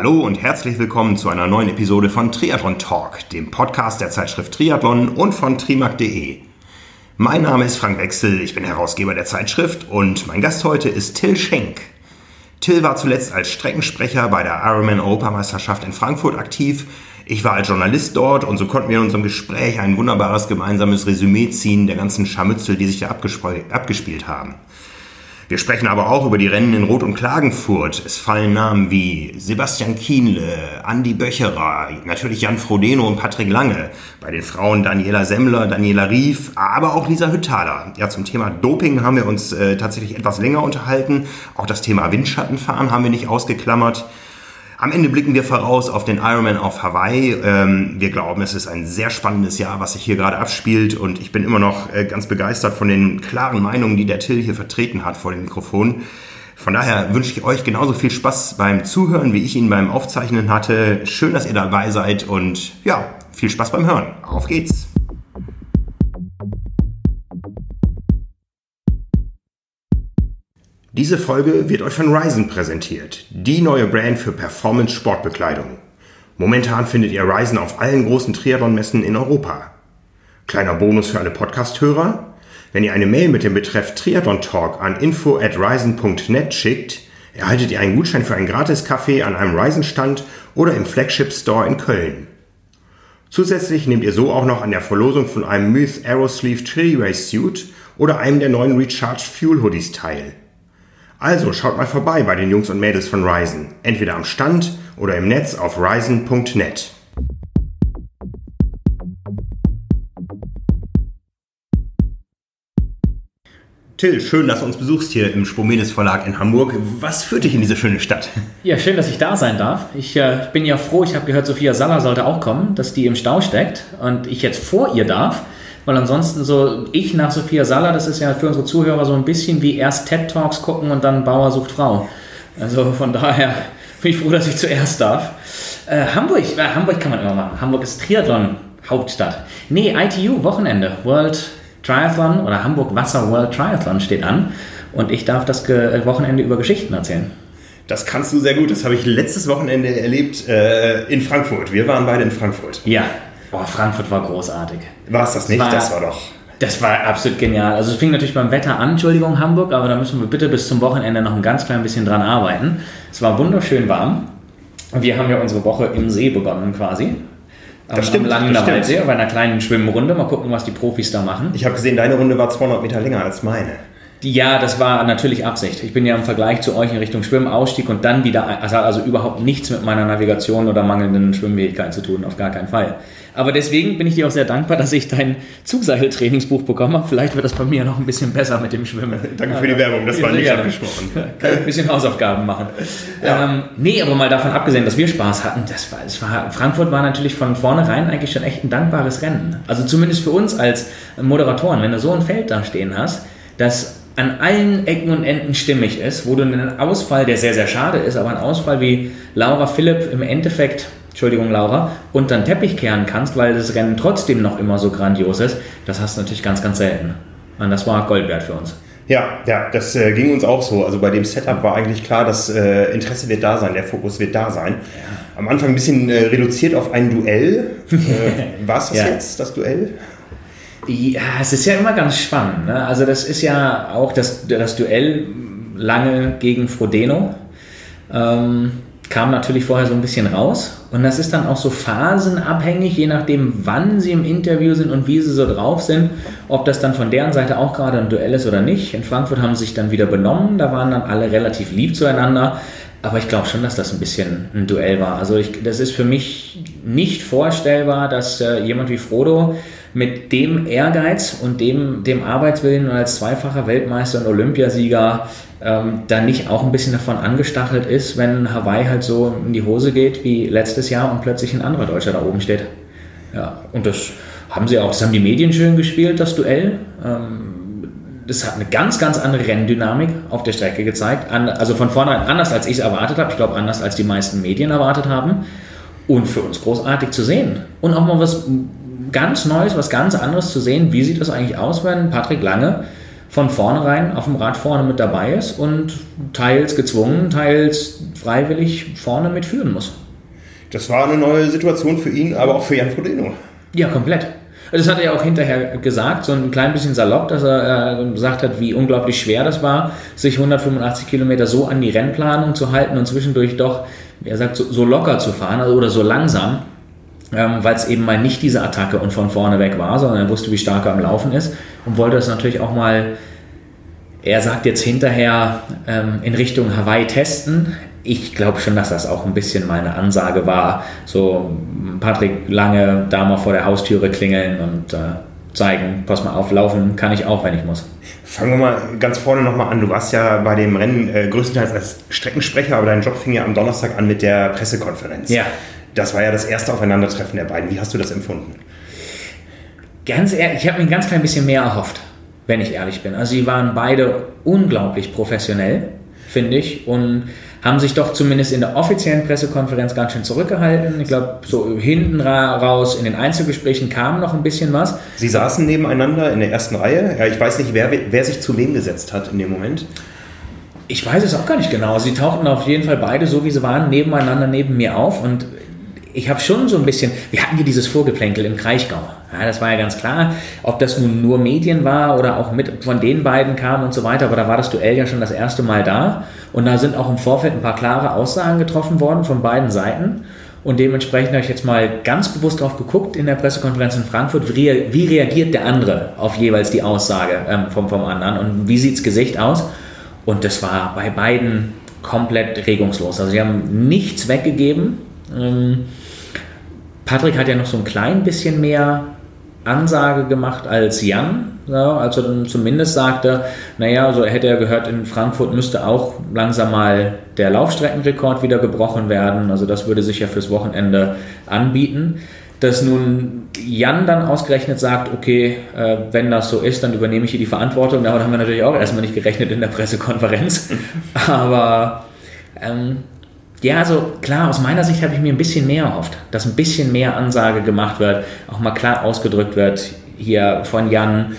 Hallo und herzlich willkommen zu einer neuen Episode von Triathlon Talk, dem Podcast der Zeitschrift Triathlon und von trimark.de. Mein Name ist Frank Wechsel, ich bin Herausgeber der Zeitschrift und mein Gast heute ist Till Schenk. Till war zuletzt als Streckensprecher bei der Ironman Europameisterschaft in Frankfurt aktiv. Ich war als Journalist dort und so konnten wir in unserem Gespräch ein wunderbares gemeinsames Resümee ziehen der ganzen Scharmützel, die sich da abgespielt haben. Wir sprechen aber auch über die Rennen in Rot und Klagenfurt. Es fallen Namen wie Sebastian Kienle, Andi Böcherer, natürlich Jan Frodeno und Patrick Lange. Bei den Frauen Daniela Semmler, Daniela Rief, aber auch Lisa Hüttaler. Ja, zum Thema Doping haben wir uns äh, tatsächlich etwas länger unterhalten. Auch das Thema Windschattenfahren haben wir nicht ausgeklammert. Am Ende blicken wir voraus auf den Ironman auf Hawaii. Ähm, wir glauben, es ist ein sehr spannendes Jahr, was sich hier gerade abspielt und ich bin immer noch äh, ganz begeistert von den klaren Meinungen, die der Till hier vertreten hat vor dem Mikrofon. Von daher wünsche ich euch genauso viel Spaß beim Zuhören, wie ich ihn beim Aufzeichnen hatte. Schön, dass ihr dabei seid und ja, viel Spaß beim Hören. Auf geht's! Diese Folge wird euch von Ryzen präsentiert, die neue Brand für Performance-Sportbekleidung. Momentan findet ihr Ryzen auf allen großen Triathlon-Messen in Europa. Kleiner Bonus für alle Podcast-Hörer. Wenn ihr eine Mail mit dem Betreff Triathlon Talk an info at ryzen.net schickt, erhaltet ihr einen Gutschein für einen Gratis-Kaffee an einem Ryzen-Stand oder im Flagship Store in Köln. Zusätzlich nehmt ihr so auch noch an der Verlosung von einem Myth Aerosleeve Race Suit oder einem der neuen Recharged Fuel Hoodies teil. Also schaut mal vorbei bei den Jungs und Mädels von Ryzen, entweder am Stand oder im Netz auf ryzen.net. Till, schön, dass du uns besuchst hier im Spomedes Verlag in Hamburg. Was führt dich in diese schöne Stadt? Ja, schön, dass ich da sein darf. Ich äh, bin ja froh, ich habe gehört, Sophia Saller sollte auch kommen, dass die im Stau steckt und ich jetzt vor ihr darf weil ansonsten so ich nach Sophia Saller, das ist ja für unsere Zuhörer so ein bisschen wie erst TED Talks gucken und dann Bauer sucht Frau. Also von daher bin ich froh, dass ich zuerst darf. Äh, Hamburg, äh, Hamburg kann man immer machen. Hamburg ist Triathlon Hauptstadt. Nee, ITU Wochenende, World Triathlon oder Hamburg Wasser World Triathlon steht an und ich darf das äh, Wochenende über Geschichten erzählen. Das kannst du sehr gut. Das habe ich letztes Wochenende erlebt äh, in Frankfurt. Wir waren beide in Frankfurt. Ja, Boah, Frankfurt war großartig. War es das nicht? War, das war doch. Das war absolut genial. Also es fing natürlich beim Wetter an, Entschuldigung Hamburg, aber da müssen wir bitte bis zum Wochenende noch ein ganz klein bisschen dran arbeiten. Es war wunderschön warm. Wir haben ja unsere Woche im See begonnen quasi. Das am, stimmt. Am langen Waldsee, bei einer kleinen Schwimmrunde. Mal gucken, was die Profis da machen. Ich habe gesehen, deine Runde war 200 Meter länger als meine. Ja, das war natürlich Absicht. Ich bin ja im Vergleich zu euch in Richtung Schwimmausstieg und dann wieder, also, also überhaupt nichts mit meiner Navigation oder mangelnden Schwimmfähigkeit zu tun, auf gar keinen Fall. Aber deswegen bin ich dir auch sehr dankbar, dass ich dein Zugseiltrainingsbuch bekommen habe. Vielleicht wird das bei mir noch ein bisschen besser mit dem Schwimmen. Danke für die Werbung, das war nicht abgesprochen. Kann ich ein bisschen Hausaufgaben machen. Ja. Ähm, nee, aber mal davon abgesehen, dass wir Spaß hatten, das war, das war, Frankfurt war natürlich von vornherein eigentlich schon echt ein dankbares Rennen. Also zumindest für uns als Moderatoren, wenn du so ein Feld da stehen hast, das an allen Ecken und Enden stimmig ist, wo du einen Ausfall, der sehr, sehr schade ist, aber einen Ausfall wie Laura Philipp im Endeffekt, Entschuldigung Laura, unter den Teppich kehren kannst, weil das Rennen trotzdem noch immer so grandios ist, das hast du natürlich ganz, ganz selten. Und das war Gold wert für uns. Ja, ja, das äh, ging uns auch so. Also bei dem Setup war eigentlich klar, das äh, Interesse wird da sein, der Fokus wird da sein. Ja. Am Anfang ein bisschen äh, reduziert auf ein Duell. Äh, war es das ja. jetzt, das Duell? Ja, es ist ja immer ganz spannend. Ne? Also das ist ja auch das, das Duell lange gegen Frodeno. Ähm, kam natürlich vorher so ein bisschen raus. Und das ist dann auch so phasenabhängig, je nachdem, wann sie im Interview sind und wie sie so drauf sind, ob das dann von deren Seite auch gerade ein Duell ist oder nicht. In Frankfurt haben sie sich dann wieder benommen, da waren dann alle relativ lieb zueinander. Aber ich glaube schon, dass das ein bisschen ein Duell war. Also ich, das ist für mich nicht vorstellbar, dass äh, jemand wie Frodo mit dem Ehrgeiz und dem, dem Arbeitswillen und als zweifacher Weltmeister und Olympiasieger ähm, dann nicht auch ein bisschen davon angestachelt ist, wenn Hawaii halt so in die Hose geht wie letztes Jahr und plötzlich ein anderer Deutscher da oben steht. Ja, und das haben sie auch, das haben die Medien schön gespielt, das Duell. Ähm, das hat eine ganz, ganz andere Renndynamik auf der Strecke gezeigt. also von vornherein anders, als ich es erwartet habe. Ich glaube, anders, als die meisten Medien erwartet haben. Und für uns großartig zu sehen. Und auch mal was ganz Neues, was ganz anderes zu sehen. Wie sieht das eigentlich aus, wenn Patrick Lange von vornherein auf dem Rad vorne mit dabei ist und teils gezwungen, teils freiwillig vorne mitführen muss. Das war eine neue Situation für ihn, aber auch für Jan Frodeno. Ja, komplett. Das hat er ja auch hinterher gesagt, so ein klein bisschen salopp, dass er äh, gesagt hat, wie unglaublich schwer das war, sich 185 Kilometer so an die Rennplanung zu halten und zwischendurch doch, er sagt, so, so locker zu fahren also, oder so langsam, ähm, weil es eben mal nicht diese Attacke und von vorne weg war, sondern er wusste, wie stark er am Laufen ist und wollte das natürlich auch mal, er sagt jetzt hinterher, ähm, in Richtung Hawaii testen ich glaube schon, dass das auch ein bisschen meine Ansage war. So, Patrick lange da mal vor der Haustüre klingeln und äh, zeigen, pass mal auf, laufen kann ich auch, wenn ich muss. Fangen wir mal ganz vorne nochmal an. Du warst ja bei dem Rennen äh, größtenteils als Streckensprecher, aber dein Job fing ja am Donnerstag an mit der Pressekonferenz. Ja. Das war ja das erste Aufeinandertreffen der beiden. Wie hast du das empfunden? Ganz ehrlich, ich habe mir ein ganz klein bisschen mehr erhofft, wenn ich ehrlich bin. Also sie waren beide unglaublich professionell, finde ich. Und haben sich doch zumindest in der offiziellen Pressekonferenz ganz schön zurückgehalten. Ich glaube, so hinten raus in den Einzelgesprächen kam noch ein bisschen was. Sie saßen nebeneinander in der ersten Reihe. Ja, ich weiß nicht, wer, wer sich zu wem gesetzt hat in dem Moment. Ich weiß es auch gar nicht genau. Sie tauchten auf jeden Fall beide, so wie sie waren, nebeneinander neben mir auf und ich habe schon so ein bisschen, wir hatten hier dieses Vorgeplänkel im Kraichgau. Ja, das war ja ganz klar, ob das nun nur Medien war oder auch mit von den beiden kam und so weiter, aber da war das Duell ja schon das erste Mal da und da sind auch im Vorfeld ein paar klare Aussagen getroffen worden von beiden Seiten. Und dementsprechend habe ich jetzt mal ganz bewusst drauf geguckt in der Pressekonferenz in Frankfurt, wie, reagiert der andere auf jeweils die Aussage ähm, vom, vom anderen und wie sieht das Gesicht aus. Und das war bei beiden komplett regungslos. Also sie haben nichts weggegeben. Ähm, Patrick hat ja noch so ein klein bisschen mehr Ansage gemacht als Jan, ja, als er dann zumindest sagte, naja, so hätte er gehört, in Frankfurt müsste auch langsam mal der Laufstreckenrekord wieder gebrochen werden. Also das würde sich ja fürs Wochenende anbieten. Dass nun Jan dann ausgerechnet sagt, okay, äh, wenn das so ist, dann übernehme ich hier die Verantwortung. Damit haben wir natürlich auch erstmal nicht gerechnet in der Pressekonferenz. Aber ähm, ja, also klar, aus meiner Sicht habe ich mir ein bisschen mehr erhofft, dass ein bisschen mehr Ansage gemacht wird, auch mal klar ausgedrückt wird, hier von Jan,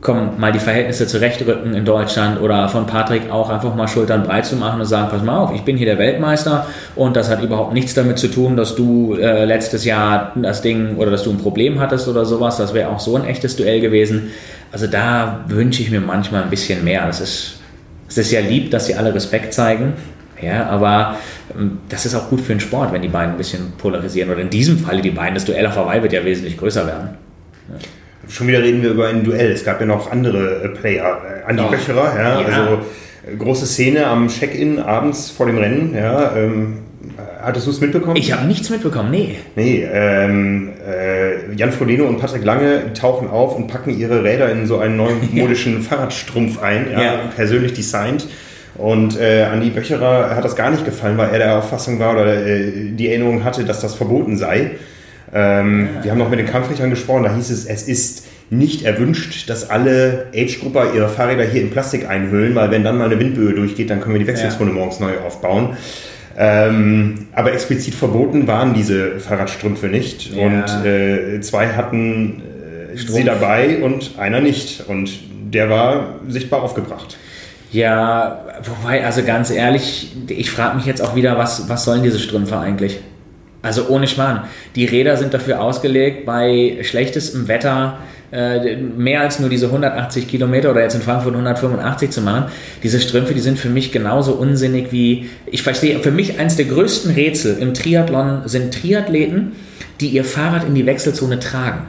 komm, mal die Verhältnisse zurechtrücken in Deutschland oder von Patrick auch einfach mal Schultern breit zu machen und sagen, pass mal auf, ich bin hier der Weltmeister und das hat überhaupt nichts damit zu tun, dass du äh, letztes Jahr das Ding oder dass du ein Problem hattest oder sowas, das wäre auch so ein echtes Duell gewesen. Also da wünsche ich mir manchmal ein bisschen mehr. Es ist, es ist ja lieb, dass sie alle Respekt zeigen, ja, aber ähm, das ist auch gut für den Sport, wenn die beiden ein bisschen polarisieren. Oder in diesem Falle die beiden, das Duell auf Hawaii wird ja wesentlich größer werden. Ja. Schon wieder reden wir über ein Duell. Es gab ja noch andere äh, Player. Äh, Andi oh. Böcherer, ja, ja, also äh, große Szene am Check-in abends vor dem Rennen. Ja, ähm, hattest du es mitbekommen? Ich habe nichts mitbekommen, nee. Nee, ähm, äh, Jan Frodeno und Patrick Lange tauchen auf und packen ihre Räder in so einen neuen modischen Fahrradstrumpf ein, ja, persönlich designt. Und äh, Andi Böcherer hat das gar nicht gefallen, weil er der Auffassung war oder äh, die Erinnerung hatte, dass das verboten sei. Ähm, ja. Wir haben noch mit den Kampfrichtern gesprochen, da hieß es, es ist nicht erwünscht, dass alle Age-Grupper ihre Fahrräder hier in Plastik einhüllen, weil wenn dann mal eine Windböe durchgeht, dann können wir die Wechselzone ja. morgens neu aufbauen. Ähm, aber explizit verboten waren diese Fahrradstrümpfe nicht. Ja. Und äh, zwei hatten äh, sie dabei und einer nicht. Und der war sichtbar aufgebracht. Ja, wobei, also ganz ehrlich, ich frage mich jetzt auch wieder, was, was sollen diese Strümpfe eigentlich? Also ohne Schmarrn. Die Räder sind dafür ausgelegt, bei schlechtestem Wetter äh, mehr als nur diese 180 Kilometer oder jetzt in Frankfurt 185 zu machen. Diese Strümpfe, die sind für mich genauso unsinnig wie, ich verstehe, für mich eines der größten Rätsel im Triathlon sind Triathleten, die ihr Fahrrad in die Wechselzone tragen.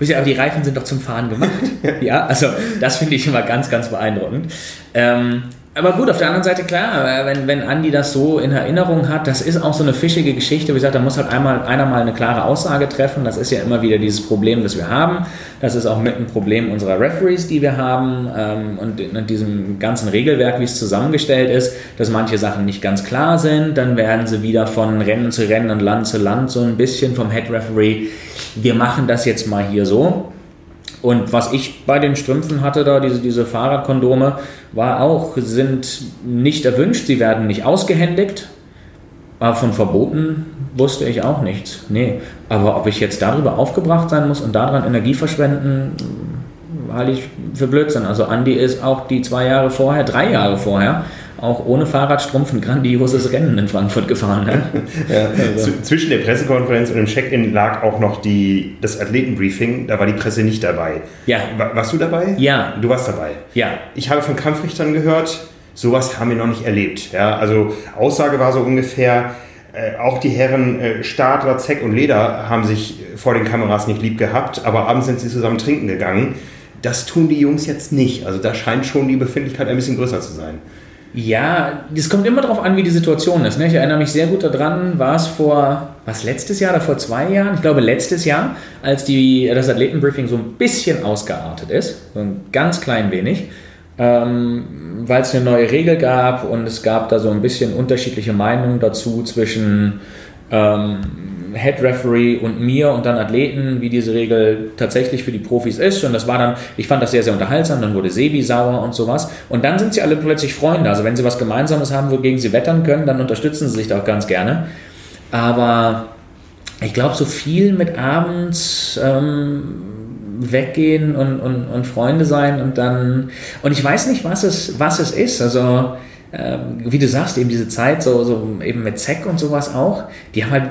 Aber die Reifen sind doch zum Fahren gemacht. ja, also das finde ich immer ganz, ganz beeindruckend. Ähm, aber gut, auf der anderen Seite klar, äh, wenn, wenn Andi das so in Erinnerung hat, das ist auch so eine fischige Geschichte. Wie gesagt, da muss halt einmal einer mal eine klare Aussage treffen. Das ist ja immer wieder dieses Problem, das wir haben. Das ist auch mit ein Problem unserer Referees, die wir haben ähm, und in diesem ganzen Regelwerk, wie es zusammengestellt ist, dass manche Sachen nicht ganz klar sind. Dann werden sie wieder von Rennen zu Rennen und Land zu Land so ein bisschen vom Head Referee. Wir machen das jetzt mal hier so. Und was ich bei den Strümpfen hatte, da diese, diese Fahrradkondome, war auch, sind nicht erwünscht, sie werden nicht ausgehändigt. Aber von Verboten wusste ich auch nichts. Nee. Aber ob ich jetzt darüber aufgebracht sein muss und daran Energie verschwenden, halte ich für Blödsinn. Also Andy ist auch die zwei Jahre vorher, drei Jahre vorher, auch ohne Fahrradstrumpf ein grandioses Rennen in Frankfurt gefahren. Ne? ja, also. Zwischen der Pressekonferenz und dem Check-in lag auch noch die, das Athletenbriefing. Da war die Presse nicht dabei. Ja. warst du dabei? Ja. Du warst dabei? Ja. Ich habe von Kampfrichtern gehört, sowas haben wir noch nicht erlebt. Ja, also Aussage war so ungefähr, äh, auch die Herren äh, Stadler, Zeck und Leder haben sich vor den Kameras nicht lieb gehabt, aber abends sind sie zusammen trinken gegangen. Das tun die Jungs jetzt nicht. Also da scheint schon die Befindlichkeit ein bisschen größer zu sein. Ja, es kommt immer darauf an, wie die Situation ist. Ne? Ich erinnere mich sehr gut daran, war es vor, was letztes Jahr oder vor zwei Jahren? Ich glaube letztes Jahr, als die, das Athletenbriefing so ein bisschen ausgeartet ist, so ein ganz klein wenig, ähm, weil es eine neue Regel gab und es gab da so ein bisschen unterschiedliche Meinungen dazu zwischen ähm, Head Referee und mir und dann Athleten, wie diese Regel tatsächlich für die Profis ist. Und das war dann, ich fand das sehr, sehr unterhaltsam. Dann wurde Sebi sauer und sowas. Und dann sind sie alle plötzlich Freunde. Also wenn sie was Gemeinsames haben, wogegen sie wettern können, dann unterstützen sie sich da auch ganz gerne. Aber ich glaube, so viel mit abends ähm, weggehen und, und, und Freunde sein und dann. Und ich weiß nicht, was es, was es ist. Also wie du sagst, eben diese Zeit, so, so eben mit ZEC und sowas auch, die haben halt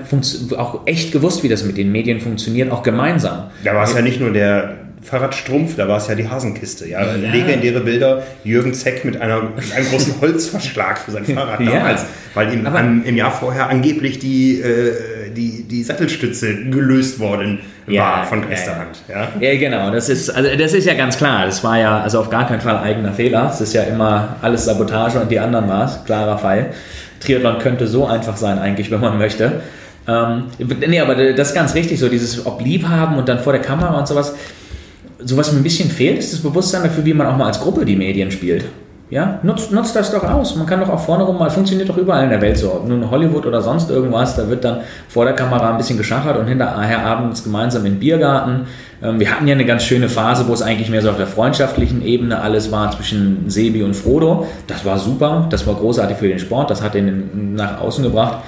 auch echt gewusst, wie das mit den Medien funktioniert, auch gemeinsam. Da war es ja nicht nur der Fahrradstrumpf, da war es ja die Hasenkiste. Ja? ja. Legendäre Bilder, Jürgen Zeck mit, einer, mit einem großen Holzverschlag für sein Fahrrad damals, ja. weil ihm an, im Jahr vorher angeblich die, äh, die, die Sattelstütze gelöst worden ja, war von Geisterhand. Ja, ja. ja, genau. Das ist, also das ist ja ganz klar. Das war ja also auf gar keinen Fall eigener Fehler. Es ist ja immer alles Sabotage und die anderen war es. Klarer Fall. Triathlon könnte so einfach sein eigentlich, wenn man möchte. Ähm, nee, aber das ist ganz richtig, so dieses ob Liebhaben und dann vor der Kamera und sowas so was mir ein bisschen fehlt, ist das Bewusstsein dafür, wie man auch mal als Gruppe die Medien spielt. Ja, nutzt, nutzt das doch aus. Man kann doch auch vorne rum mal, funktioniert doch überall in der Welt so. Ob nun Hollywood oder sonst irgendwas, da wird dann vor der Kamera ein bisschen geschachert und hinterher abends gemeinsam im Biergarten. Ähm, wir hatten ja eine ganz schöne Phase, wo es eigentlich mehr so auf der freundschaftlichen Ebene alles war zwischen Sebi und Frodo. Das war super, das war großartig für den Sport, das hat den nach außen gebracht.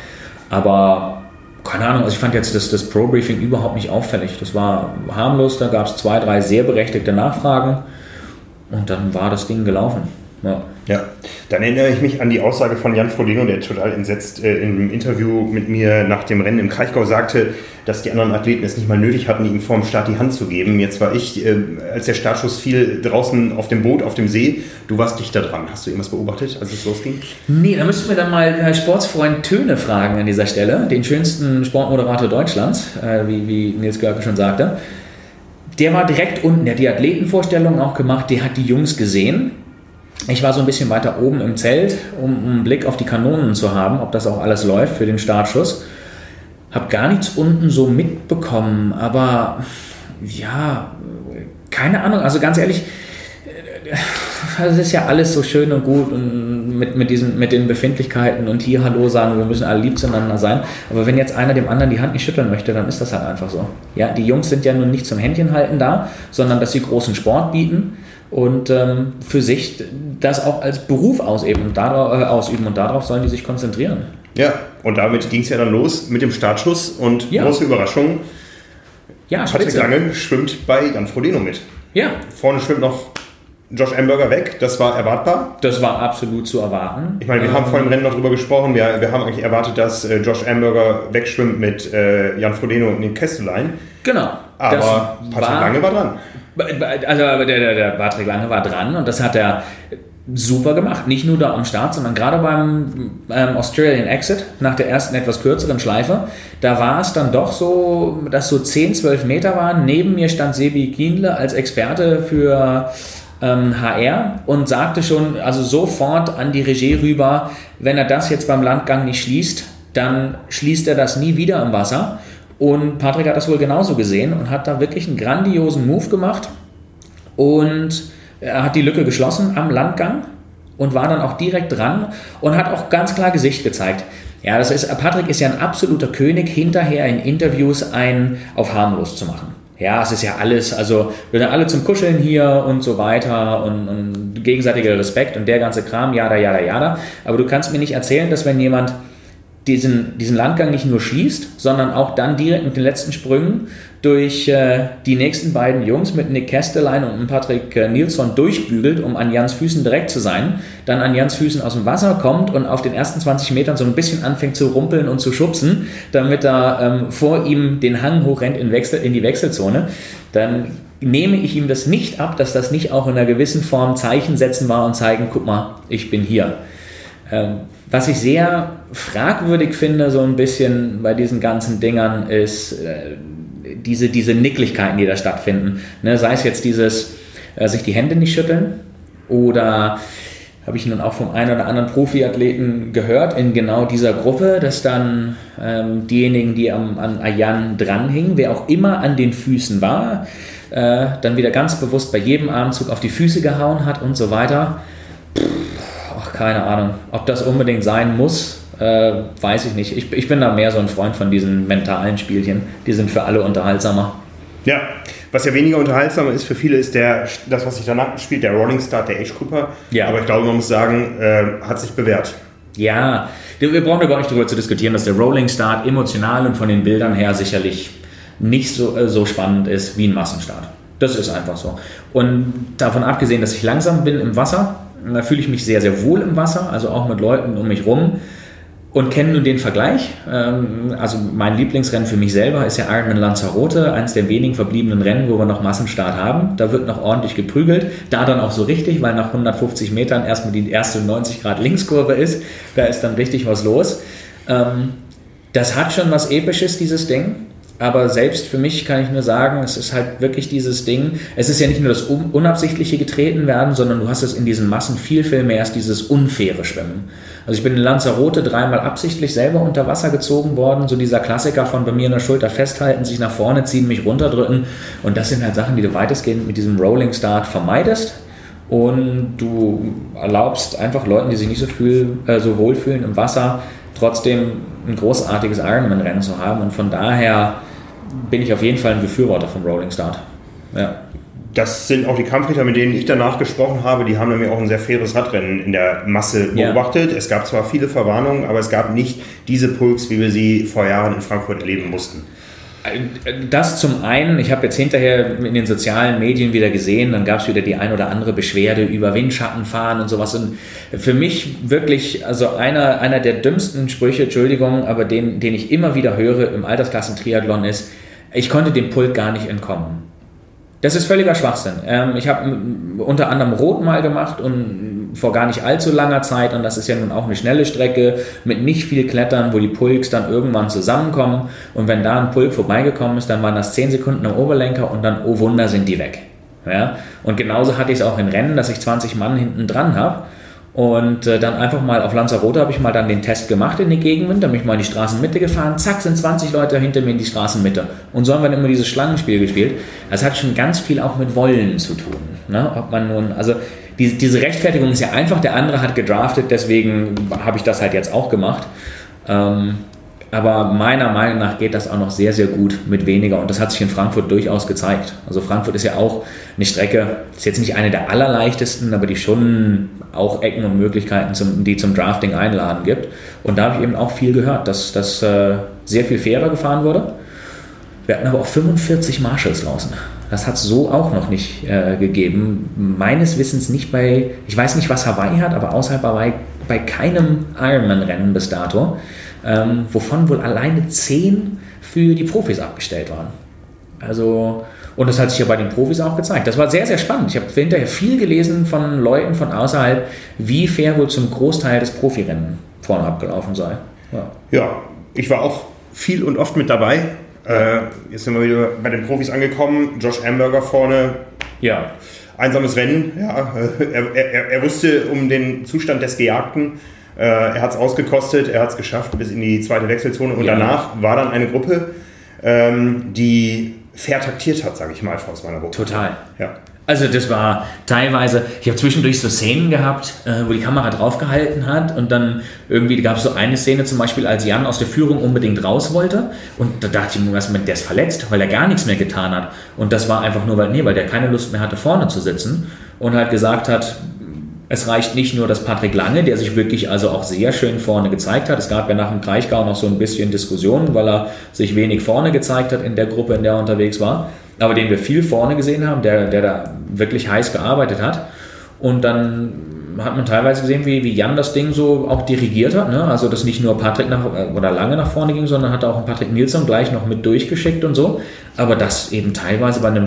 Aber keine Ahnung, also ich fand jetzt das, das Pro-Briefing überhaupt nicht auffällig. Das war harmlos, da gab es zwei, drei sehr berechtigte Nachfragen und dann war das Ding gelaufen. Ja. ja, dann erinnere ich mich an die Aussage von Jan Frodeno, der total entsetzt äh, im Interview mit mir nach dem Rennen im Kraichgau sagte, dass die anderen Athleten es nicht mal nötig hatten, ihm vor dem Start die Hand zu geben. Jetzt war ich, äh, als der Startschuss fiel, draußen auf dem Boot, auf dem See. Du warst dichter dran. Hast du irgendwas beobachtet, als es losging? Nee, da müssten wir dann mal Herr Sportsfreund Töne fragen an dieser Stelle, den schönsten Sportmoderator Deutschlands, äh, wie, wie Nils Görke schon sagte. Der war direkt unten, der hat die Athletenvorstellung auch gemacht, der hat die Jungs gesehen ich war so ein bisschen weiter oben im Zelt, um einen Blick auf die Kanonen zu haben, ob das auch alles läuft für den Startschuss. Hab gar nichts unten so mitbekommen, aber ja, keine Ahnung. Also ganz ehrlich, es ist ja alles so schön und gut und mit, mit, diesen, mit den Befindlichkeiten und hier Hallo sagen, wir müssen alle lieb zueinander sein. Aber wenn jetzt einer dem anderen die Hand nicht schütteln möchte, dann ist das halt einfach so. Ja, die Jungs sind ja nun nicht zum Händchen halten da, sondern dass sie großen Sport bieten und ähm, für sich das auch als Beruf ausüben und, darauf, äh, ausüben und darauf sollen die sich konzentrieren. Ja, und damit ging es ja dann los mit dem Startschuss und ja. große Überraschung. Ja, Patrick Spitze. Lange schwimmt bei Jan Frodeno mit. Ja. Vorne schwimmt noch Josh Amberger weg, das war erwartbar. Das war absolut zu erwarten. Ich meine, wir ähm, haben vor dem Rennen noch drüber gesprochen. Wir, wir haben eigentlich erwartet, dass äh, Josh Amberger wegschwimmt mit äh, Jan Frodeno und den Kesselein. Genau. Aber Patrick war, Lange war dran. Also der, der, der Patrick Lange war dran und das hat er super gemacht. Nicht nur da am Start, sondern gerade beim ähm, Australian Exit, nach der ersten etwas kürzeren Schleife, da war es dann doch so, dass so 10, 12 Meter waren. Neben mir stand Sebi Kienle als Experte für ähm, HR und sagte schon, also sofort an die Regie rüber, wenn er das jetzt beim Landgang nicht schließt, dann schließt er das nie wieder im Wasser. Und Patrick hat das wohl genauso gesehen und hat da wirklich einen grandiosen Move gemacht. Und er hat die Lücke geschlossen am Landgang und war dann auch direkt dran und hat auch ganz klar Gesicht gezeigt. Ja, das ist, Patrick ist ja ein absoluter König, hinterher in Interviews einen auf harmlos zu machen. Ja, es ist ja alles, also wir sind alle zum Kuscheln hier und so weiter und, und gegenseitiger Respekt und der ganze Kram, jada, jada, jada. Aber du kannst mir nicht erzählen, dass wenn jemand diesen, diesen Landgang nicht nur schließt, sondern auch dann direkt mit den letzten Sprüngen durch äh, die nächsten beiden Jungs mit Nick Kestelein und Patrick äh, Nilsson durchbügelt, um an Jans Füßen direkt zu sein, dann an Jans Füßen aus dem Wasser kommt und auf den ersten 20 Metern so ein bisschen anfängt zu rumpeln und zu schubsen, damit er ähm, vor ihm den Hang hochrennt in, Wechsel, in die Wechselzone, dann nehme ich ihm das nicht ab, dass das nicht auch in einer gewissen Form Zeichen setzen war und zeigen, guck mal, ich bin hier. Ähm, was ich sehr fragwürdig finde, so ein bisschen bei diesen ganzen Dingern, ist äh, diese, diese Nicklichkeiten, die da stattfinden. Ne, sei es jetzt dieses äh, sich die Hände nicht schütteln oder habe ich nun auch vom einen oder anderen Profiathleten gehört in genau dieser Gruppe, dass dann ähm, diejenigen, die am, an Ayan dranhingen, wer auch immer an den Füßen war, äh, dann wieder ganz bewusst bei jedem Armzug auf die Füße gehauen hat und so weiter. Keine Ahnung. Ob das unbedingt sein muss, äh, weiß ich nicht. Ich, ich bin da mehr so ein Freund von diesen mentalen Spielchen. Die sind für alle unterhaltsamer. Ja, was ja weniger unterhaltsamer ist für viele, ist der, das, was sich danach spielt, der Rolling Start, der Age Cooper. Ja. Aber ich glaube, man muss sagen, äh, hat sich bewährt. Ja, wir brauchen gar nicht darüber zu diskutieren, dass der Rolling Start emotional und von den Bildern her sicherlich nicht so, äh, so spannend ist wie ein Massenstart. Das ist einfach so. Und davon abgesehen, dass ich langsam bin im Wasser, da fühle ich mich sehr, sehr wohl im Wasser, also auch mit Leuten um mich rum und kenne nun den Vergleich. Ähm, also mein Lieblingsrennen für mich selber ist ja Ironman Lanzarote, eines der wenigen verbliebenen Rennen, wo wir noch Massenstart haben. Da wird noch ordentlich geprügelt, da dann auch so richtig, weil nach 150 Metern erstmal die erste 90 Grad Linkskurve ist. Da ist dann richtig was los. Ähm, das hat schon was Episches, dieses Ding. Aber selbst für mich kann ich nur sagen, es ist halt wirklich dieses Ding. Es ist ja nicht nur das unabsichtliche getreten werden, sondern du hast es in diesen Massen viel, viel mehr als dieses unfaire Schwimmen. Also ich bin in Lanzarote dreimal absichtlich selber unter Wasser gezogen worden. So dieser Klassiker von bei mir in der Schulter festhalten, sich nach vorne ziehen, mich runterdrücken. Und das sind halt Sachen, die du weitestgehend mit diesem Rolling Start vermeidest. Und du erlaubst einfach Leuten, die sich nicht so, viel, äh, so wohlfühlen im Wasser, trotzdem ein großartiges Ironman-Rennen zu haben. Und von daher bin ich auf jeden Fall ein Befürworter vom Rolling Start. Ja. Das sind auch die Kampfrichter, mit denen ich danach gesprochen habe. Die haben nämlich auch ein sehr faires Radrennen in der Masse beobachtet. Ja. Es gab zwar viele Verwarnungen, aber es gab nicht diese Pulks, wie wir sie vor Jahren in Frankfurt erleben mussten. Das zum einen, ich habe jetzt hinterher in den sozialen Medien wieder gesehen, dann gab es wieder die ein oder andere Beschwerde über Windschattenfahren und sowas. Und für mich wirklich, also einer, einer der dümmsten Sprüche, Entschuldigung, aber den, den ich immer wieder höre im Altersklassen-Triathlon ist, ich konnte dem Pult gar nicht entkommen. Das ist völliger Schwachsinn. Ähm, ich habe unter anderem Rot mal gemacht und vor gar nicht allzu langer Zeit, und das ist ja nun auch eine schnelle Strecke mit nicht viel Klettern, wo die Pulks dann irgendwann zusammenkommen. Und wenn da ein Pulk vorbeigekommen ist, dann waren das 10 Sekunden am Oberlenker und dann, oh Wunder, sind die weg. Ja? Und genauso hatte ich es auch in Rennen, dass ich 20 Mann hinten dran habe und äh, dann einfach mal auf Lanzarote habe ich mal dann den Test gemacht in die Gegenwind, da bin ich mal in die Straßenmitte gefahren, zack, sind 20 Leute hinter mir in die Straßenmitte. Und so haben wir dann immer dieses Schlangenspiel gespielt. Das hat schon ganz viel auch mit Wollen zu tun. Ne? Ob man nun, also die, diese Rechtfertigung ist ja einfach, der andere hat gedraftet, deswegen habe ich das halt jetzt auch gemacht. Ähm, aber meiner Meinung nach geht das auch noch sehr, sehr gut mit weniger. Und das hat sich in Frankfurt durchaus gezeigt. Also Frankfurt ist ja auch eine Strecke, ist jetzt nicht eine der allerleichtesten, aber die schon auch Ecken und Möglichkeiten, zum, die zum Drafting einladen gibt. Und da habe ich eben auch viel gehört, dass das äh, sehr viel fairer gefahren wurde. Wir hatten aber auch 45 Marshalls draußen. Das hat es so auch noch nicht äh, gegeben. Meines Wissens nicht bei, ich weiß nicht, was Hawaii hat, aber außerhalb Hawaii bei keinem Ironman-Rennen bis dato ähm, wovon wohl alleine zehn für die Profis abgestellt waren. Also, und das hat sich ja bei den Profis auch gezeigt. Das war sehr, sehr spannend. Ich habe hinterher viel gelesen von Leuten von außerhalb, wie fair wohl zum Großteil des Profirennen vorne abgelaufen sei. Ja. ja, ich war auch viel und oft mit dabei. Äh, jetzt sind wir wieder bei den Profis angekommen. Josh Amberger vorne. Ja. Einsames Rennen. Ja, er, er, er wusste um den Zustand des Gejagten äh, er hat es ausgekostet, er hat es geschafft bis in die zweite Wechselzone und ja. danach war dann eine Gruppe, ähm, die fair taktiert hat, sage ich mal, aus meiner Gruppe. Total. Ja. Also das war teilweise, ich habe zwischendurch so Szenen gehabt, äh, wo die Kamera draufgehalten hat und dann irgendwie gab es so eine Szene zum Beispiel, als Jan aus der Führung unbedingt raus wollte und da dachte ich mir erstmal, der ist verletzt, weil er gar nichts mehr getan hat und das war einfach nur, weil, nee, weil der keine Lust mehr hatte vorne zu sitzen und halt gesagt hat, Es reicht nicht nur, dass Patrick Lange, der sich wirklich also auch sehr schön vorne gezeigt hat. Es gab ja nach dem Kraichgau noch so ein bisschen Diskussionen, weil er sich wenig vorne gezeigt hat in der Gruppe, in der er unterwegs war. Aber den wir viel vorne gesehen haben, der, der da wirklich heiß gearbeitet hat. Und dann hat man teilweise gesehen, wie, wie Jan das Ding so auch dirigiert hat. Ne? Also, dass nicht nur Patrick nach, oder lange nach vorne ging, sondern hat auch Patrick Nilsson gleich noch mit durchgeschickt und so. Aber das eben teilweise bei einem,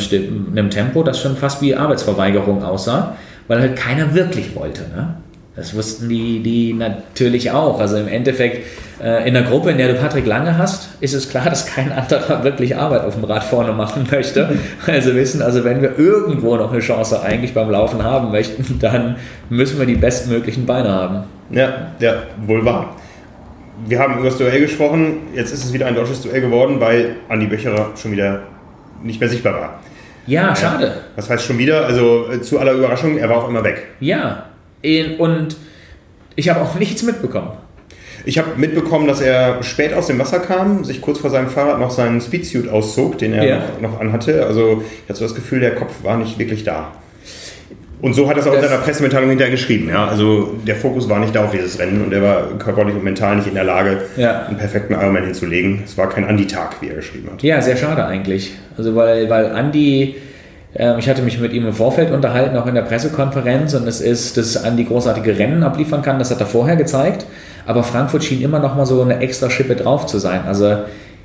einem Tempo, das schon fast wie Arbeitsverweigerung aussah weil halt keiner wirklich wollte. Ne? Das wussten die, die natürlich auch. Also im Endeffekt, äh, in der Gruppe, in der du Patrick Lange hast, ist es klar, dass kein anderer wirklich Arbeit auf dem Rad vorne machen möchte. Also wissen, also wenn wir irgendwo noch eine Chance eigentlich beim Laufen haben möchten, dann müssen wir die bestmöglichen Beine haben. Ja, ja, wohl wahr. Wir haben über das Duell gesprochen. Jetzt ist es wieder ein deutsches Duell geworden, weil Andi Böcherer schon wieder nicht mehr sichtbar war. Ja, schade. Was heißt schon wieder? Also äh, zu aller Überraschung, er war auch immer weg. Ja, und ich habe auch nichts mitbekommen. Ich habe mitbekommen, dass er spät aus dem Wasser kam, sich kurz vor seinem Fahrrad noch seinen Speedsuit auszog, den er ja. noch, noch anhatte. Also ich hatte so das Gefühl, der Kopf war nicht wirklich da. Und so hat er es auch das in seiner Pressemitteilung hinterher geschrieben. Ja? Also der Fokus war nicht da auf dieses Rennen und er war körperlich und mental nicht in der Lage, ja. einen perfekten Ironman hinzulegen. Es war kein Andi-Tag, wie er geschrieben hat. Ja, sehr schade eigentlich. Also weil, weil Andi, äh, ich hatte mich mit ihm im Vorfeld unterhalten, auch in der Pressekonferenz, und es ist, dass Andi großartige Rennen abliefern kann, das hat er vorher gezeigt. Aber Frankfurt schien immer noch mal so eine extra Schippe drauf zu sein. Also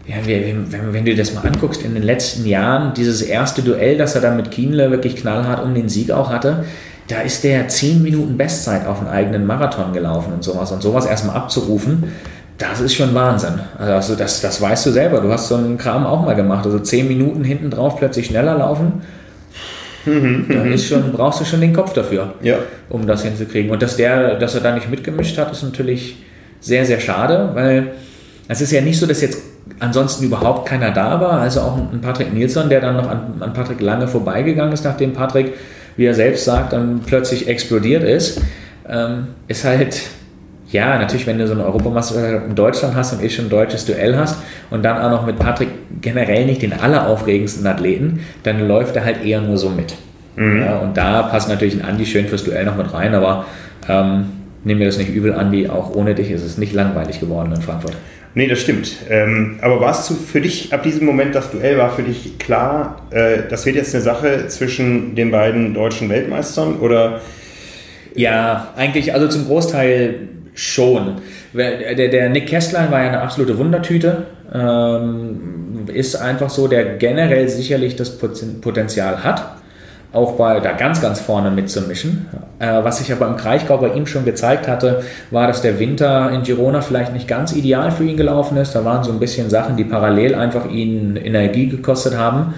ja, wenn, wenn, du dir das mal anguckst, in den letzten Jahren, dieses erste Duell, das er dann mit Kienle wirklich knallhart um den Sieg auch hatte, da ist der 10 Minuten Bestzeit auf einen eigenen Marathon gelaufen und sowas. Und sowas erstmal abzurufen, das ist schon Wahnsinn. Also das, das weißt du selber. Du hast so einen Kram auch mal gemacht. Also 10 Minuten hinten drauf plötzlich schneller laufen. da ist schon, brauchst du schon den Kopf dafür, ja. um das hinzukriegen. Und dass, der, dass er da nicht mitgemischt hat, ist natürlich sehr, sehr schade, weil es ist ja nicht so, dass jetzt ansonsten überhaupt keiner da war. Also auch ein Patrick Nilsson, der dann noch an, an Patrick Lange vorbeigegangen ist, nachdem Patrick, wie er selbst sagt, dann plötzlich explodiert ist. Ähm, ist halt, ja, natürlich, wenn du so eine Europameisterschaft in Deutschland hast und eh schon ein deutsches Duell hast und dann auch noch mit Patrick generell nicht den alleraufregendsten Athleten, dann läuft er halt eher nur so mit. Mhm. Ja, und da passt natürlich ein Andi schön fürs Duell noch mit rein, aber ähm, nimm mir das nicht übel, Andi, auch ohne dich ist es nicht langweilig geworden in Frankfurt. Nee, das stimmt. Ähm, aber war es für dich ab diesem Moment, das Duell war für dich klar, äh, das wird jetzt eine Sache zwischen den beiden deutschen Weltmeistern oder? Ja, eigentlich, also zum Großteil schon. Der, der Nick Kessler war ja eine absolute Wundertüte. Ähm, ist einfach so, der generell sicherlich das Potenzial hat auch bei da ganz, ganz vorne mitzumischen. Äh, was ich aber im Kraichgau bei ihm schon gezeigt hatte, war, dass der Winter in Girona vielleicht nicht ganz ideal für ihn gelaufen ist. Da waren so ein bisschen Sachen, die parallel einfach ihn Energie gekostet haben.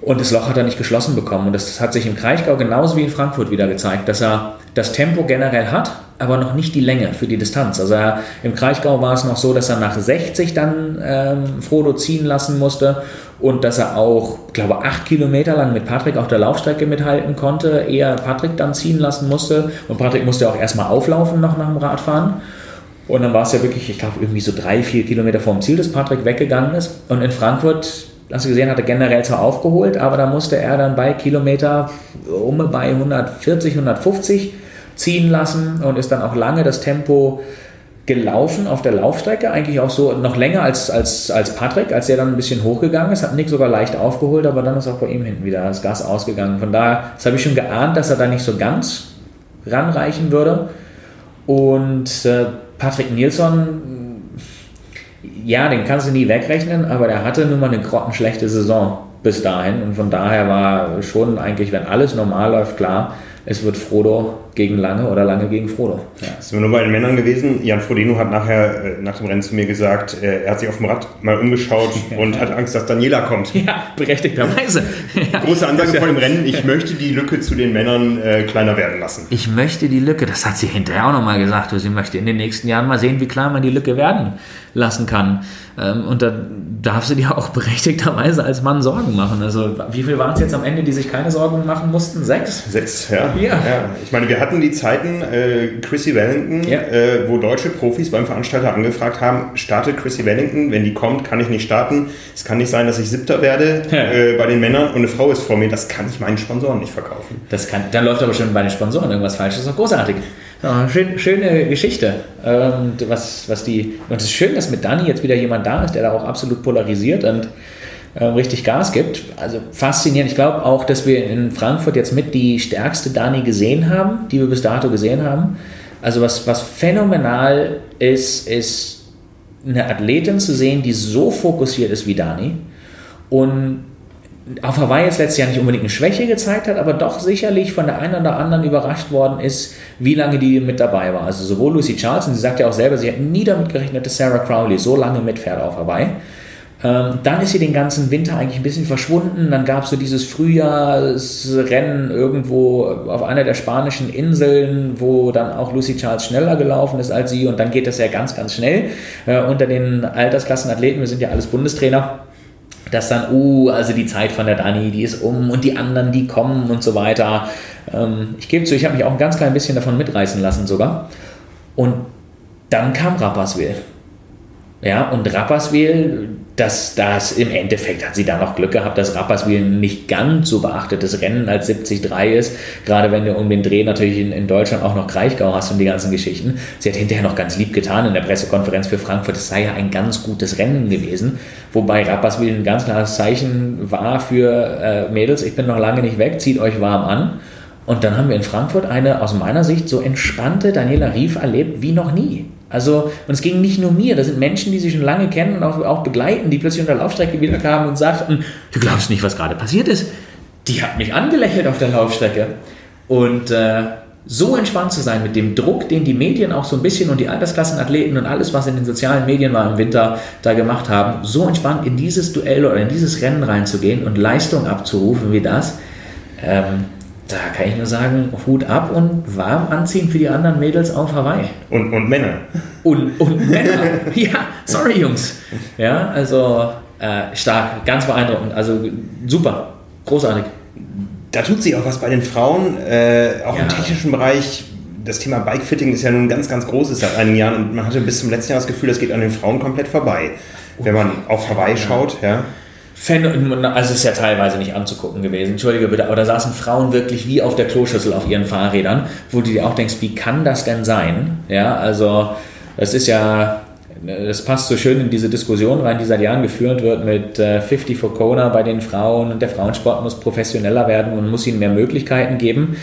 Und das Loch hat er nicht geschlossen bekommen. Und das hat sich im Kraichgau genauso wie in Frankfurt wieder gezeigt, dass er das Tempo generell hat, aber noch nicht die Länge für die Distanz. Also er, im Kraichgau war es noch so, dass er nach 60 dann ähm, Frodo ziehen lassen musste und dass er auch, glaube acht Kilometer lang mit Patrick auf der Laufstrecke mithalten konnte, eher Patrick dann ziehen lassen musste. Und Patrick musste auch erstmal auflaufen noch nach dem Radfahren. Und dann war es ja wirklich, ich glaube, irgendwie so drei, vier Kilometer vom Ziel, dass Patrick weggegangen ist. Und in Frankfurt hast du gesehen, hat er generell zwar aufgeholt, aber da musste er dann bei Kilometer um bei 140, 150 ziehen lassen und ist dann auch lange das Tempo gelaufen auf der Laufstrecke, eigentlich auch so noch länger als, als, als Patrick, als er dann ein bisschen hochgegangen ist, hat Nick sogar leicht aufgeholt, aber dann ist auch bei ihm hinten wieder das Gas ausgegangen. Von daher, das habe ich schon geahnt, dass er da nicht so ganz ranreichen würde. Und äh, Patrick Nilsson ja, den kannst du nie wegrechnen, aber der hatte nun mal eine grottenschlechte Saison bis dahin. Und von daher war schon eigentlich, wenn alles normal läuft, klar, es wird Frodo gegen Lange oder Lange gegen Frodo. Ja. Sind wir nur bei den Männern gewesen. Jan Frodeno hat nachher äh, nach dem Rennen zu mir gesagt, äh, er hat sich auf dem Rad mal umgeschaut und hat Angst, dass Daniela kommt. Ja, berechtigterweise. Ja. Große Ansage vor dem Rennen, ich möchte die Lücke zu den Männern äh, kleiner werden lassen. Ich möchte die Lücke, das hat sie hinterher auch nochmal gesagt, sie möchte in den nächsten Jahren mal sehen, wie klein man die Lücke werden lassen kann. Ähm, und da darfst du dir auch berechtigterweise als Mann Sorgen machen. Also wie viel waren es jetzt am Ende, die sich keine Sorgen machen mussten? Sechs? Sechs, ja. ja. ja. Ich meine, wir hatten die Zeiten, äh, Chrissy Wellington, ja. äh, wo deutsche Profis beim Veranstalter angefragt haben, starte Chrissy Wellington, wenn die kommt, kann ich nicht starten. Es kann nicht sein, dass ich Siebter werde ja. äh, bei den Männern und eine Frau ist vor mir. Das kann ich meinen Sponsoren nicht verkaufen. Das kann, dann läuft aber schon bei den Sponsoren irgendwas falsch. Das ist doch großartig. Ja, schön, schöne Geschichte. Und ähm, was, was die, und es ist schön, dass mit Dani jetzt wieder jemand da ist, der da auch absolut polarisiert und äh, richtig Gas gibt. Also faszinierend. Ich glaube auch, dass wir in Frankfurt jetzt mit die stärkste Dani gesehen haben, die wir bis dato gesehen haben. Also was, was phänomenal ist, ist eine Athletin zu sehen, die so fokussiert ist wie Dani und auf Hawaii jetzt letztes Jahr nicht unbedingt eine Schwäche gezeigt hat, aber doch sicherlich von der einen oder anderen überrascht worden ist, wie lange die mit dabei war. Also sowohl Lucy Charles, und sie sagt ja auch selber, sie hat nie damit gerechnet, dass Sarah Crowley so lange mitfährt auf Hawaii. Ähm, dann ist sie den ganzen Winter eigentlich ein bisschen verschwunden. Dann gab es so dieses Frühjahrsrennen irgendwo auf einer der spanischen Inseln, wo dann auch Lucy Charles schneller gelaufen ist als sie. Und dann geht das ja ganz, ganz schnell. Äh, unter den Altersklassenathleten, wir sind ja alles Bundestrainer, dass dann, uh, also die Zeit von der Dani, die ist um und die anderen, die kommen und so weiter. Ähm, ich gebe zu, ich habe mich auch ein ganz klein bisschen davon mitreißen lassen sogar. Und dann kam Rapperswil. Ja, und Rapperswil, dass das im Endeffekt hat sie da noch Glück gehabt, dass Rapperswil nicht ganz so beachtetes Rennen als 73 ist. Gerade wenn du um den Dreh natürlich in, in Deutschland auch noch Kraichgau hast und die ganzen Geschichten. Sie hat hinterher noch ganz lieb getan in der Pressekonferenz für Frankfurt. Es sei ja ein ganz gutes Rennen gewesen. Wobei Rapperswil ein ganz klares Zeichen war für äh, Mädels, ich bin noch lange nicht weg, zieht euch warm an. Und dann haben wir in Frankfurt eine aus meiner Sicht so entspannte Daniela Rief erlebt wie noch nie. Also, und es ging nicht nur mir, das sind Menschen, die sich schon lange kennen und auch, auch begleiten, die plötzlich unter der Laufstrecke wieder kamen und sagten, du glaubst nicht, was gerade passiert ist. Die hat mich angelächelt auf der Laufstrecke. Und äh, so entspannt zu sein mit dem Druck, den die Medien auch so ein bisschen und die Altersklassenathleten und alles, was in den sozialen Medien war im Winter da gemacht haben, so entspannt in dieses Duell oder in dieses Rennen reinzugehen und Leistung abzurufen wie das, ähm, da kann ich nur sagen, Hut ab und warm anziehen für die anderen Mädels auf Hawaii. Und, und Männer. Und, und Männer. ja, sorry Jungs. Ja, also äh, stark, ganz beeindruckend. Also super, großartig. Da tut sich auch was bei den Frauen, äh, auch ja. im technischen Bereich. Das Thema Bikefitting ist ja nun ganz, ganz großes seit einigen Jahren und man hatte bis zum letzten Jahr das Gefühl, das geht an den Frauen komplett vorbei. Wenn man auf Hawaii schaut, ja. Also es ist ja teilweise nicht anzugucken gewesen, entschuldige bitte, aber da saßen Frauen wirklich wie auf der Kloschüssel auf ihren Fahrrädern, wo du dir auch denkst, wie kann das denn sein? Ja, also das ist ja, das passt so schön in diese Diskussion rein, die seit Jahren geführt wird mit äh, 50 for Kona bei den Frauen und der Frauensport muss professioneller werden und muss ihnen mehr Möglichkeiten geben.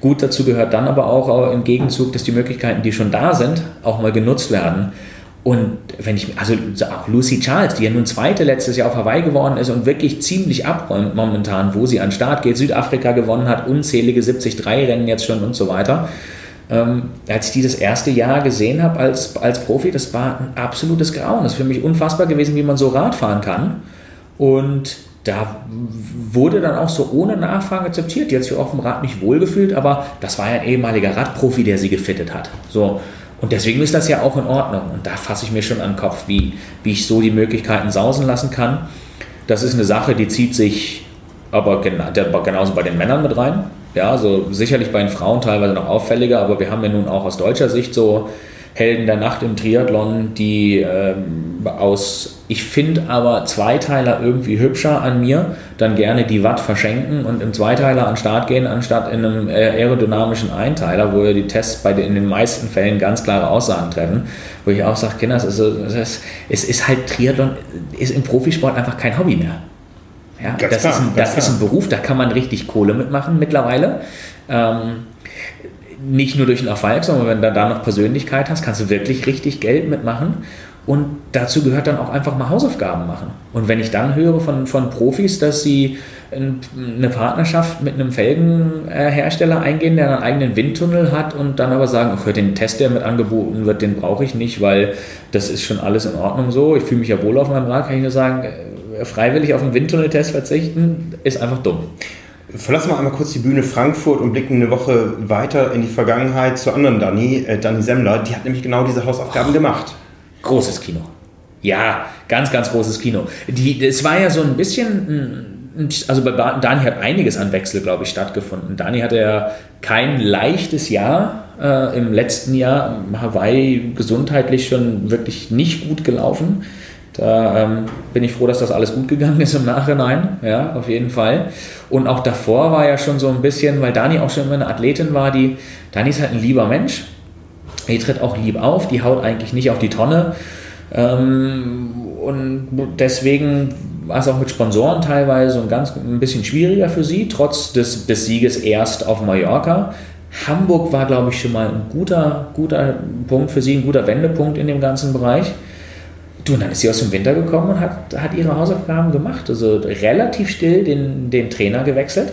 Gut dazu gehört dann aber auch im Gegenzug, dass die Möglichkeiten, die schon da sind, auch mal genutzt werden. Und wenn ich, also auch Lucy Charles, die ja nun zweite letztes Jahr auf Hawaii geworden ist und wirklich ziemlich abräumt momentan, wo sie an den Start geht, Südafrika gewonnen hat, unzählige 73-Rennen jetzt schon und so weiter. Ähm, als ich die das erste Jahr gesehen habe als, als Profi, das war ein absolutes Grauen. Das ist für mich unfassbar gewesen, wie man so Rad fahren kann. Und da wurde dann auch so ohne Nachfragen akzeptiert. Die hat sich auf dem Rad nicht wohlgefühlt, aber das war ja ein ehemaliger Radprofi, der sie gefittet hat. So. Und deswegen ist das ja auch in Ordnung. Und da fasse ich mir schon an den Kopf, wie, wie ich so die Möglichkeiten sausen lassen kann. Das ist eine Sache, die zieht sich aber genauso bei den Männern mit rein. Ja, so sicherlich bei den Frauen teilweise noch auffälliger, aber wir haben ja nun auch aus deutscher Sicht so Helden der Nacht im Triathlon, die ähm, aus, ich finde aber Zweiteiler irgendwie hübscher an mir, dann gerne die Watt verschenken und im Zweiteiler an Start gehen, anstatt in einem äh, aerodynamischen Einteiler, wo ja die Tests bei den, in den meisten Fällen ganz klare Aussagen treffen, wo ich auch sage, Kinder, es ist, es ist halt Triathlon, ist im Profisport einfach kein Hobby mehr. Ja, das, klar, ist ein, das ist ein Beruf, da kann man richtig Kohle mitmachen mittlerweile. Ähm, nicht nur durch den Erfolg, sondern wenn du da noch Persönlichkeit hast, kannst du wirklich richtig Geld mitmachen. Und dazu gehört dann auch einfach mal Hausaufgaben machen. Und wenn ich dann höre von, von Profis, dass sie eine Partnerschaft mit einem Felgenhersteller eingehen, der einen eigenen Windtunnel hat und dann aber sagen, für den Test, der mit angeboten wird, den brauche ich nicht, weil das ist schon alles in Ordnung so. Ich fühle mich ja wohl auf meinem Rad, kann ich nur sagen, freiwillig auf einen Windtunneltest verzichten, ist einfach dumm. Verlassen wir einmal kurz die Bühne Frankfurt und blicken eine Woche weiter in die Vergangenheit zur anderen Dani, äh, Dani Semmler. Die hat nämlich genau diese Hausaufgaben oh, gemacht. Großes Kino. Ja, ganz, ganz großes Kino. Die, es war ja so ein bisschen also bei Dani hat einiges an Wechsel, glaube ich, stattgefunden. Dani hatte ja kein leichtes Jahr äh, im letzten Jahr. Hawaii gesundheitlich schon wirklich nicht gut gelaufen. Da ähm, bin ich froh, dass das alles gut gegangen ist im Nachhinein, ja, auf jeden Fall. Und auch davor war ja schon so ein bisschen, weil Dani auch schon immer eine Athletin war, die, Dani ist halt ein lieber Mensch, die tritt auch lieb auf, die haut eigentlich nicht auf die Tonne. Ähm, und deswegen war es auch mit Sponsoren teilweise ein, ganz, ein bisschen schwieriger für sie, trotz des, des Sieges erst auf Mallorca. Hamburg war, glaube ich, schon mal ein guter, guter Punkt für sie, ein guter Wendepunkt in dem ganzen Bereich. Du, und dann ist sie aus dem Winter gekommen und hat, hat ihre Hausaufgaben gemacht. Also relativ still den, den Trainer gewechselt.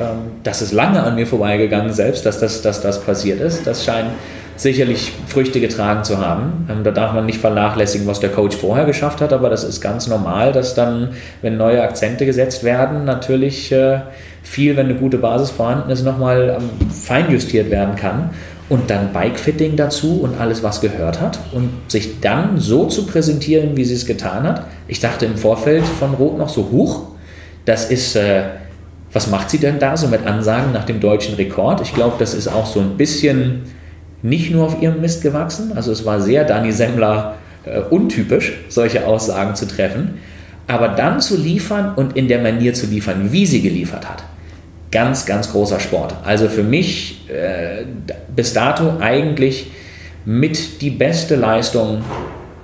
Ähm, das ist lange an mir vorbeigegangen selbst, dass das, dass das passiert ist. Das scheint sicherlich Früchte getragen zu haben. Ähm, da darf man nicht vernachlässigen, was der Coach vorher geschafft hat, aber das ist ganz normal, dass dann, wenn neue Akzente gesetzt werden, natürlich äh, viel, wenn eine gute Basis vorhanden ist, nochmal ähm, feinjustiert werden kann und dann Bikefitting dazu und alles, was gehört hat und sich dann so zu präsentieren, wie sie es getan hat. Ich dachte im Vorfeld von Rot noch so hoch. Das ist, äh, was macht sie denn da so mit Ansagen nach dem deutschen Rekord? Ich glaube, das ist auch so ein bisschen nicht nur auf ihrem Mist gewachsen. Also es war sehr Dani Semmler äh, untypisch, solche Aussagen zu treffen. Aber dann zu liefern und in der Manier zu liefern, wie sie geliefert hat ganz, ganz großer Sport. Also für mich äh, bis dato eigentlich mit die beste Leistung,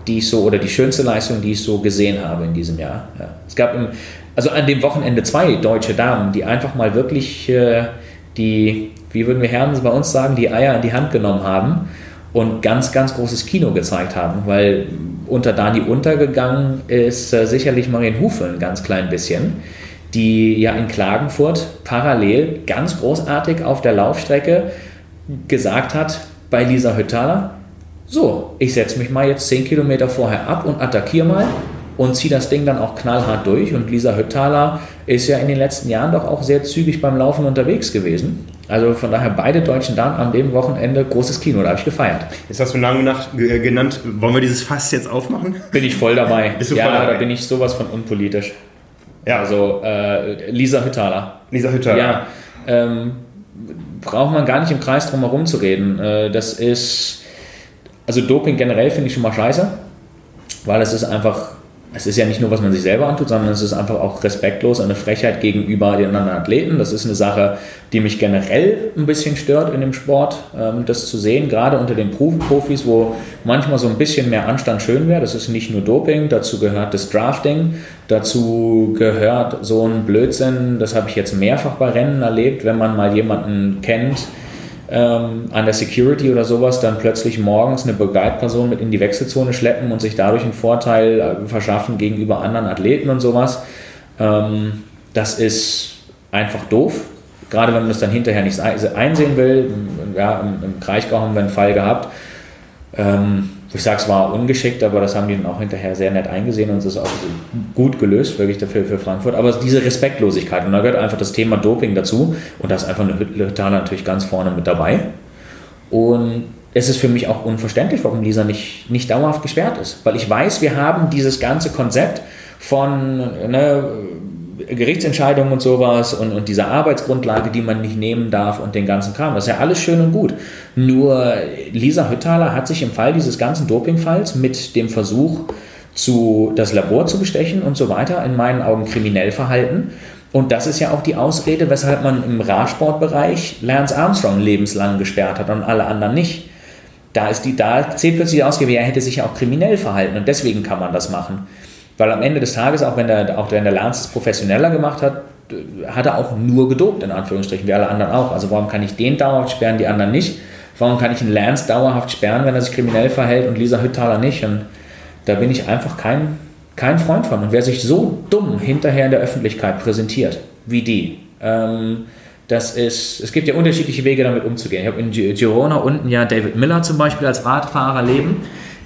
die ich so, oder die schönste Leistung, die ich so gesehen habe in diesem Jahr. Ja. Es gab im, also an dem Wochenende zwei deutsche Damen, die einfach mal wirklich äh, die, wie würden wir Herren bei uns sagen, die Eier in die Hand genommen haben und ganz, ganz großes Kino gezeigt haben, weil unter Dani untergegangen ist äh, sicherlich Marien Hufe ein ganz klein bisschen die ja in Klagenfurt parallel ganz großartig auf der Laufstrecke gesagt hat bei Lisa Hüttaler, so, ich setze mich mal jetzt 10 Kilometer vorher ab und attackiere mal und ziehe das Ding dann auch knallhart durch. Und Lisa Hüttaler ist ja in den letzten Jahren doch auch sehr zügig beim Laufen unterwegs gewesen. Also von daher beide deutschen Damen an dem Wochenende großes Kino, da habe ich gefeiert. Jetzt hast du lange nach, genannt, wollen wir dieses Fass jetzt aufmachen? Bin ich voll dabei. Bist du ja, voll dabei? da bin ich sowas von unpolitisch. Ja. Also äh, Lisa Hüttaler. Lisa Hüttaler. Ja, ähm, braucht man gar nicht im Kreis drum herum zu reden. Äh, das ist, also Doping generell finde ich schon mal scheiße, weil es ist einfach es ist ja nicht nur, was man sich selber antut, sondern es ist einfach auch respektlos, eine Frechheit gegenüber den anderen Athleten. Das ist eine Sache, die mich generell ein bisschen stört in dem Sport, ähm, das zu sehen, gerade unter den Profis, wo manchmal so ein bisschen mehr Anstand schön wäre. Das ist nicht nur Doping, dazu gehört das Drafting, dazu gehört so ein Blödsinn, das habe ich jetzt mehrfach bei Rennen erlebt, wenn man mal jemanden kennt, ähm, an der Security oder sowas dann plötzlich morgens eine Begleitperson mit in die Wechselzone schleppen und sich dadurch einen Vorteil äh, verschaffen gegenüber anderen Athleten und sowas. Ähm, das ist einfach doof. Gerade wenn man das dann hinterher nicht einsehen will. Ja, im, im Kraichgau haben wir einen Fall gehabt. Ähm, ich sage, es war ungeschickt, aber das haben die dann auch hinterher sehr nett eingesehen und es ist auch gut gelöst, wirklich dafür für Frankfurt. Aber diese Respektlosigkeit, und da gehört einfach das Thema Doping dazu und da ist einfach eine Hüttaler natürlich ganz vorne mit dabei. Und es ist für mich auch unverständlich, warum Lisa nicht, nicht dauerhaft gesperrt ist. Weil ich weiß, wir haben dieses ganze Konzept von ne, Gerichtsentscheidungen und sowas und, und diese Arbeitsgrundlage, die man nicht nehmen darf und den ganzen Kram. Das ist ja alles schön und gut. Nur Lisa Hüttaler hat sich im Fall dieses ganzen Dopingfalls mit dem Versuch, zu, das Labor zu bestechen und so weiter, in meinen Augen kriminell verhalten. Und das ist ja auch die Ausrede, weshalb man im Radsportbereich Lance Armstrong lebenslang gesperrt hat und alle anderen nicht. Da, ist die, da zählt plötzlich die Ausrede, er hätte sich ja auch kriminell verhalten und deswegen kann man das machen. Weil am Ende des Tages, auch wenn der, auch wenn der Lance es professioneller gemacht hat, hat er auch nur gedopt, in Anführungsstrichen, wie alle anderen auch. Also warum kann ich den dauerhaft sperren, die anderen nicht? Warum kann ich einen Lance dauerhaft sperren, wenn er sich kriminell verhält und Lisa Hüttaler nicht? Und da bin ich einfach kein, kein Freund von. Und wer sich so dumm hinterher in der Öffentlichkeit präsentiert, wie die, ähm, das ist, es gibt ja unterschiedliche Wege damit umzugehen. Ich habe in Girona unten ja David Miller zum Beispiel als Radfahrer leben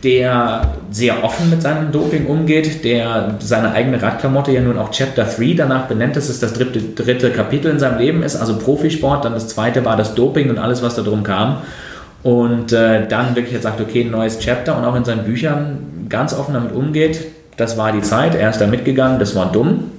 der sehr offen mit seinem Doping umgeht, der seine eigene Radklamotte ja nun auch Chapter 3 danach benennt, dass es das dritte, dritte Kapitel in seinem Leben ist, also Profisport, dann das zweite war das Doping und alles, was da drum kam. Und äh, dann wirklich jetzt sagt, okay, ein neues Chapter und auch in seinen Büchern ganz offen damit umgeht. Das war die Zeit, er ist da mitgegangen, das war dumm.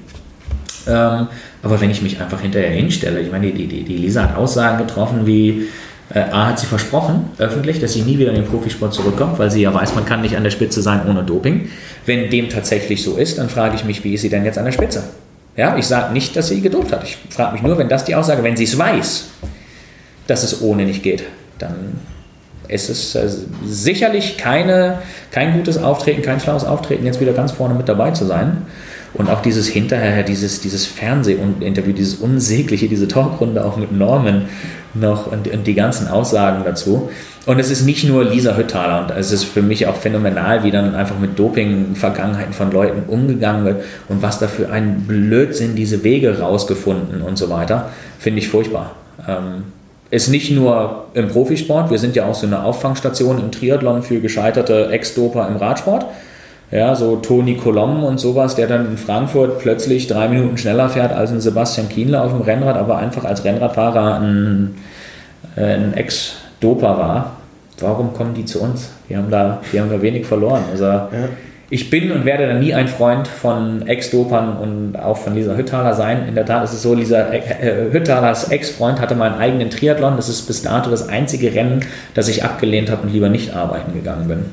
Ähm, aber wenn ich mich einfach hinterher hinstelle, ich meine, die, die, die Lisa hat Aussagen getroffen wie, A hat sie versprochen, öffentlich, dass sie nie wieder in den Profisport zurückkommt, weil sie ja weiß, man kann nicht an der Spitze sein ohne Doping. Wenn dem tatsächlich so ist, dann frage ich mich, wie ist sie denn jetzt an der Spitze? Ja, ich sage nicht, dass sie gedopt hat. Ich frage mich nur, wenn das die Aussage, wenn sie es weiß, dass es ohne nicht geht, dann ist es äh, sicherlich keine, kein gutes Auftreten, kein schlaues Auftreten, jetzt wieder ganz vorne mit dabei zu sein. Und auch dieses hinterher, dieses, dieses Fernsehinterview, dieses unsägliche, diese Talkrunde auch mit Norman noch und, und, die ganzen Aussagen dazu. Und es ist nicht nur Lisa Hüttaler und es ist für mich auch phänomenal, wie dann einfach mit Doping-Vergangenheiten von Leuten umgegangen wird und was da für ein Blödsinn diese Wege rausgefunden und so weiter, finde ich furchtbar. Ähm, ist nicht nur im Profisport, wir sind ja auch so eine Auffangstation im Triathlon für gescheiterte Ex-Doper im Radsport. Ja, so Toni Kolom und sowas, der dann in Frankfurt plötzlich drei Minuten schneller fährt als ein Sebastian Kienle auf dem Rennrad, aber einfach als Rennradfahrer ein, äh, ein Ex-Doper war. Warum kommen die zu uns? Die haben da, die haben da wenig verloren. Also ja ich bin und werde dann nie ein Freund von Ex-Dopern und auch von Lisa Hüttaler sein. In der Tat ist es so, Lisa äh, Hüttalers Ex-Freund hatte meinen eigenen Triathlon. Das ist bis dato das einzige Rennen, das ich abgelehnt habe und lieber nicht arbeiten gegangen bin.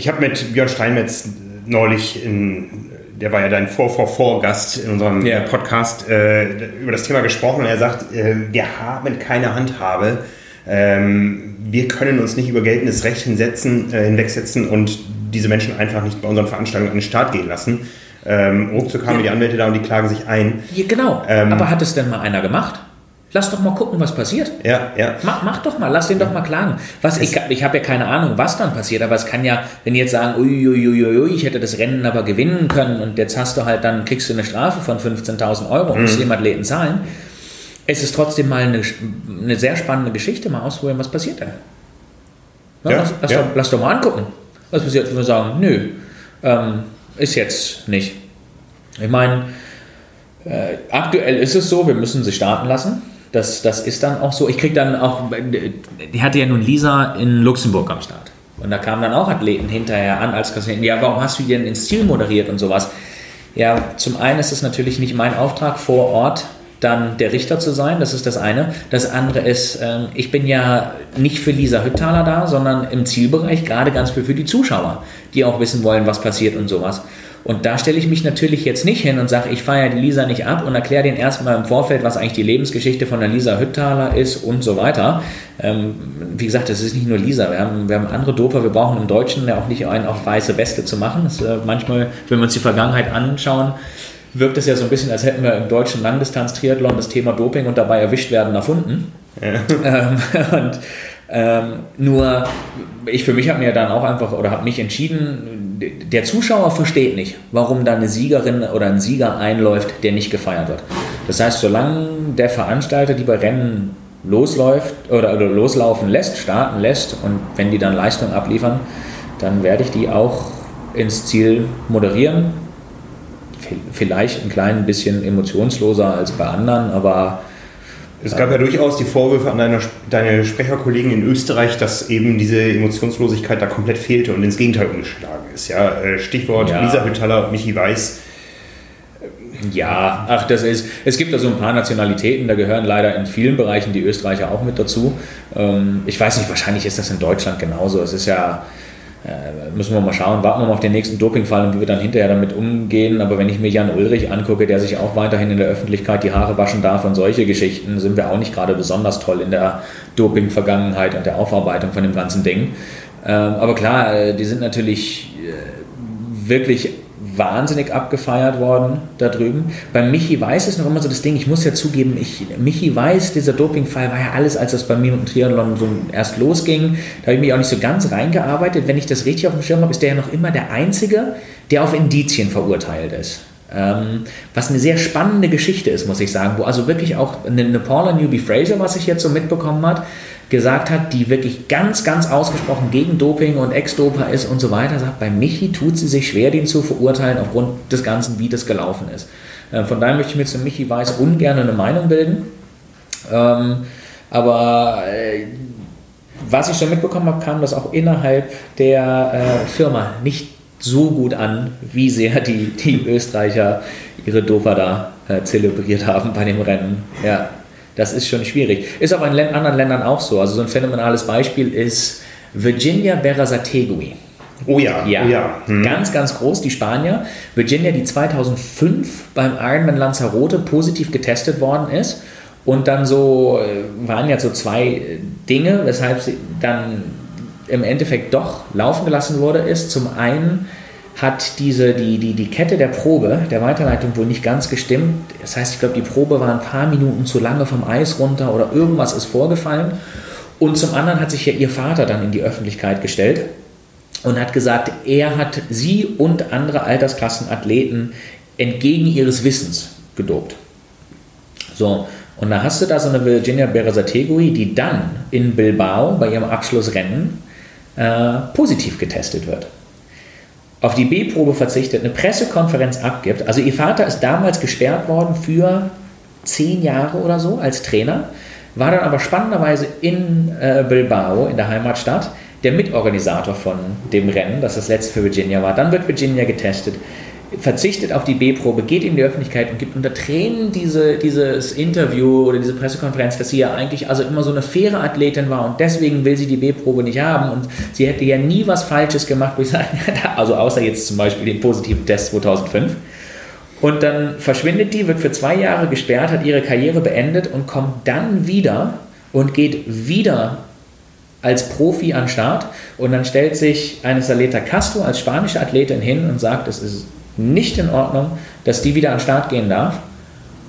Ich habe mit Björn Steinmetz neulich in der war ja dein Vor-Vor-Vor-Gast in unserem yeah. Podcast, äh, über das Thema gesprochen. Er sagt, äh, wir haben keine Handhabe. Ähm, wir können uns nicht über geltendes Recht hinsetzen, äh, hinwegsetzen und diese Menschen einfach nicht bei unseren Veranstaltungen an den Start gehen lassen. Ähm, ruckzuck haben ja. die Anwälte da und die klagen sich ein. Ja, genau. Ähm, Aber hat es denn mal einer gemacht? Lass doch mal gucken, was passiert. Ja, ja. Mach, mach doch mal, lass den doch mal klagen. Was, ich ich habe ja keine Ahnung, was dann passiert, aber es kann ja, wenn die jetzt sagen, uiuiuiui, ich hätte das Rennen aber gewinnen können und jetzt hast du halt, dann kriegst du eine Strafe von 15.000 Euro und mhm. musst dem Athleten zahlen. Es ist trotzdem mal eine, eine sehr spannende Geschichte, mal ausprobieren, was passiert da. Ja, lass, lass, ja. Doch, lass doch mal angucken. Was passiert, wenn wir sagen, nö, ähm, ist jetzt nicht. Ich meine, äh, aktuell ist es so, wir müssen sie starten lassen. Das, das ist dann auch so. Ich kriege dann auch, die hatte ja nun Lisa in Luxemburg am Start. Und da kamen dann auch Athleten hinterher an als Kassierer. Ja, warum hast du die denn ins Ziel moderiert und sowas? Ja, zum einen ist es natürlich nicht mein Auftrag vor Ort, dann der Richter zu sein, das ist das eine. Das andere ist, ähm, ich bin ja nicht für Lisa Hüttaler da, sondern im Zielbereich gerade ganz viel für die Zuschauer, die auch wissen wollen, was passiert und sowas. Und da stelle ich mich natürlich jetzt nicht hin und sage, ich feiere die Lisa nicht ab und erkläre denen erstmal im Vorfeld, was eigentlich die Lebensgeschichte von der Lisa Hüttaler ist und so weiter. Ähm, wie gesagt, das ist nicht nur Lisa. Wir haben, wir haben andere Doper. Wir brauchen im Deutschen ja auch nicht einen auf weiße Weste zu machen. Das, äh, manchmal, wenn wir uns die Vergangenheit anschauen, wirkt es ja so ein bisschen, als hätten wir im deutschen Langdistanz-Triathlon das Thema Doping und dabei erwischt werden erfunden. Ja. Ähm, und ähm, nur ich für mich habe mir dann auch einfach oder habe mich entschieden, der Zuschauer versteht nicht, warum da eine Siegerin oder ein Sieger einläuft, der nicht gefeiert wird. Das heißt, solange der Veranstalter die bei Rennen losläuft oder, oder loslaufen lässt, starten lässt und wenn die dann Leistung abliefern, dann werde ich die auch ins Ziel moderieren vielleicht ein klein bisschen emotionsloser als bei anderen, aber es gab ja durchaus die Vorwürfe an deine, deine Sprecherkollegen in Österreich, dass eben diese Emotionslosigkeit da komplett fehlte und ins Gegenteil umgeschlagen ist. Ja, äh, Stichwort ja. Lisa Hüttaler, Michi Weiß. Ja, ach, das ist. Es gibt da so ein paar Nationalitäten, da gehören leider in vielen Bereichen die Österreicher auch mit dazu. Ähm, ich weiß nicht, wahrscheinlich ist das in Deutschland genauso. Es ist ja äh, müssen wir mal schauen, warten wir mal auf den nächsten Dopingfall und wie wir dann hinterher damit umgehen. Aber wenn ich mir Jan Ulrich angucke, der sich auch weiterhin in der Öffentlichkeit die Haare waschen darf und solche Geschichten, sind wir auch nicht gerade besonders toll in der Doping-Vergangenheit und der Aufarbeitung von dem ganzen Ding. Ähm, aber klar, äh, die sind natürlich äh, wirklich wahnsinnig abgefeiert worden da drüben. Bei Michi Weiß ist noch immer so das Ding, ich muss ja zugeben, ich, Michi Weiß, dieser Dopingfall war ja alles, als das bei mir mit dem Triathlon so erst losging. Da habe ich mich auch nicht so ganz reingearbeitet. Wenn ich das richtig auf dem Schirm habe, ist der ja noch immer der Einzige, der auf Indizien verurteilt ist. Ähm, was eine sehr spannende Geschichte ist, muss ich sagen, wo also wirklich auch eine, eine Paula Newby Fraser, was ich jetzt so mitbekommen habe, gesagt hat, die wirklich ganz, ganz ausgesprochen gegen Doping und Ex-Doper ist und so weiter, sagt, bei Michi tut sie sich schwer, den zu verurteilen aufgrund des Ganzen, wie das gelaufen ist. Äh, von daher möchte ich mir zu Michi Weiß ungern eine Meinung bilden. Ähm, aber äh, was ich schon mitbekommen habe, kam das auch innerhalb der äh, Firma nicht so gut an, wie sehr die, die Österreicher ihre Dopa da zelebriert haben bei dem Rennen. Ja, das ist schon schwierig. Ist aber in anderen Ländern auch so. Also so ein phänomenales Beispiel ist Virginia Berazategui. Oh ja, ja. Oh ja. Hm. Ganz, ganz groß, die Spanier. Virginia, die 2005 beim Ironman Lanzarote positiv getestet worden ist. Und dann so äh, waren ja so zwei Dinge, weshalb sie dann im Endeffekt doch laufen gelassen wurde, ist zum einen hat diese, die, die, die Kette der Probe, der Weiterleitung wohl nicht ganz gestimmt. Das heißt, ich glaube, die Probe war ein paar Minuten zu lange vom Eis runter oder irgendwas ist vorgefallen. Und zum anderen hat sich ja ihr Vater dann in die Öffentlichkeit gestellt und hat gesagt, er hat sie und andere Altersklassenathleten entgegen ihres Wissens gedopt. So, und da hast du da so eine Virginia Berazategui, die dann in Bilbao bei ihrem Abschlussrennen äh, positiv getestet wird. Auf die B-Probe verzichtet, eine Pressekonferenz abgibt. Also ihr Vater ist damals gesperrt worden für zehn Jahre oder so als Trainer, war dann aber spannenderweise in äh, Bilbao, in der Heimatstadt, der Mitorganisator von dem Rennen, das das letzte für Virginia war. Dann wird Virginia getestet, verzichtet auf die B-Probe, geht in die Öffentlichkeit und gibt unter Tränen diese, dieses Interview oder diese Pressekonferenz, dass sie ja eigentlich also immer so eine faire Athletin war und deswegen will sie die B-Probe nicht haben und sie hätte ja nie was Falsches gemacht, wo ich sage, also außer jetzt zum Beispiel den positiven Test 2005. Und dann verschwindet die, wird für zwei Jahre gesperrt, hat ihre Karriere beendet und kommt dann wieder und geht wieder als Profi an den Start. Und dann stellt sich eine Saleta Castro als spanische Athletin hin und sagt, es ist nicht in Ordnung, dass die wieder an den Start gehen darf.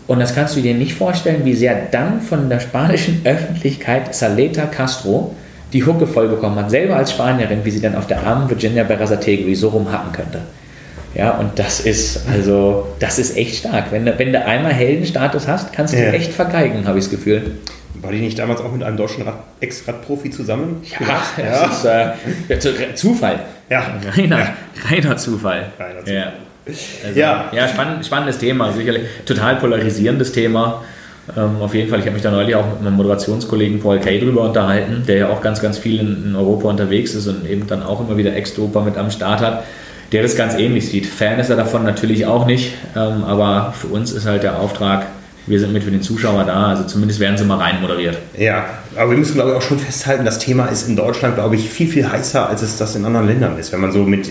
Und das kannst du dir nicht vorstellen, wie sehr dann von der spanischen Öffentlichkeit Saleta Castro die Hucke voll bekommen hat, selber als Spanierin, wie sie dann auf der armen Virginia Berazategui so rumhacken könnte. Ja, und das ist also, das ist echt stark. Wenn du, wenn du einmal Heldenstatus hast, kannst du ja. echt vergeigen, habe ich das Gefühl. War die nicht damals auch mit einem deutschen Ex-Radprofi zusammen? Ja, ja. das ist äh, Zufall. Ja. Reiner, ja. reiner Zufall. Reiner Zufall. Ja. Also, ja, ja spannend, spannendes Thema, sicherlich total polarisierendes Thema. Ähm, auf jeden Fall, ich habe mich da neulich auch mit meinem Moderationskollegen Paul Kay drüber unterhalten, der ja auch ganz, ganz viel in, in Europa unterwegs ist und eben dann auch immer wieder Ex-Doper mit am Start hat, der das ganz ähnlich sieht. Fan ist er davon natürlich auch nicht, ähm, aber für uns ist halt der Auftrag, wir sind mit für den Zuschauer da, also zumindest werden sie mal rein moderiert. Ja, aber wir müssen glaube ich auch schon festhalten, das Thema ist in Deutschland glaube ich viel, viel heißer, als es das in anderen Ländern ist. Wenn man so mit.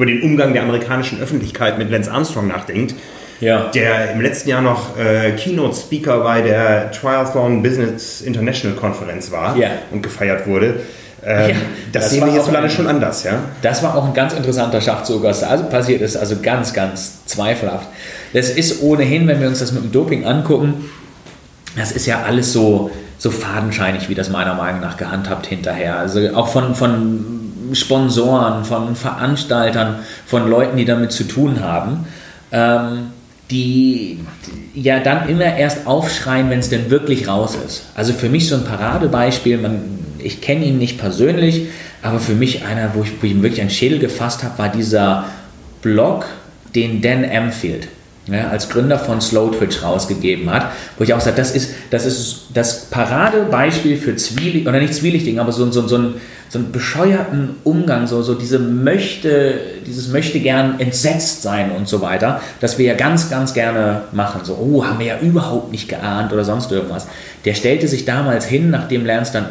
Über den Umgang der amerikanischen Öffentlichkeit mit Lance Armstrong nachdenkt, ja. der im letzten Jahr noch äh, Keynote-Speaker bei der Triathlon Business International Konferenz war ja. und gefeiert wurde. Ähm, ja, das, das, sehen wir hierzulande schon anders, ja? Das war auch ein ganz interessanter Schachzug, was da also passiert ist, also ganz, ganz zweifelhaft. Das ist ohnehin, wenn wir uns das mit dem Doping angucken, das ist ja alles so, so fadenscheinig, wie das meiner Meinung nach gehandhabt hinterher. Also auch von, von Sponsoren, von Veranstaltern, von Leuten, die damit zu tun haben, ähm, die, ja dann immer erst aufschreien, wenn es denn wirklich raus ist. Also für mich so ein Paradebeispiel, man, ich kenne ihn nicht persönlich, aber für mich einer, wo ich, wo ich wirklich einen Schädel gefasst habe, war dieser Blog, den Dan Amfield ja, als Gründer von Slow Twitch rausgegeben hat, wo ich auch sage, das ist das, ist das Paradebeispiel für Zwielicht, oder nicht Zwielichtigen, aber so, so, so, einen, so einen bescheuerten Umgang, so, so diese möchte, dieses möchte gern entsetzt sein und so weiter, das wir ja ganz, ganz gerne machen. So, oh, haben wir ja überhaupt nicht geahnt oder sonst irgendwas. Der stellte sich damals hin, nachdem Lance dann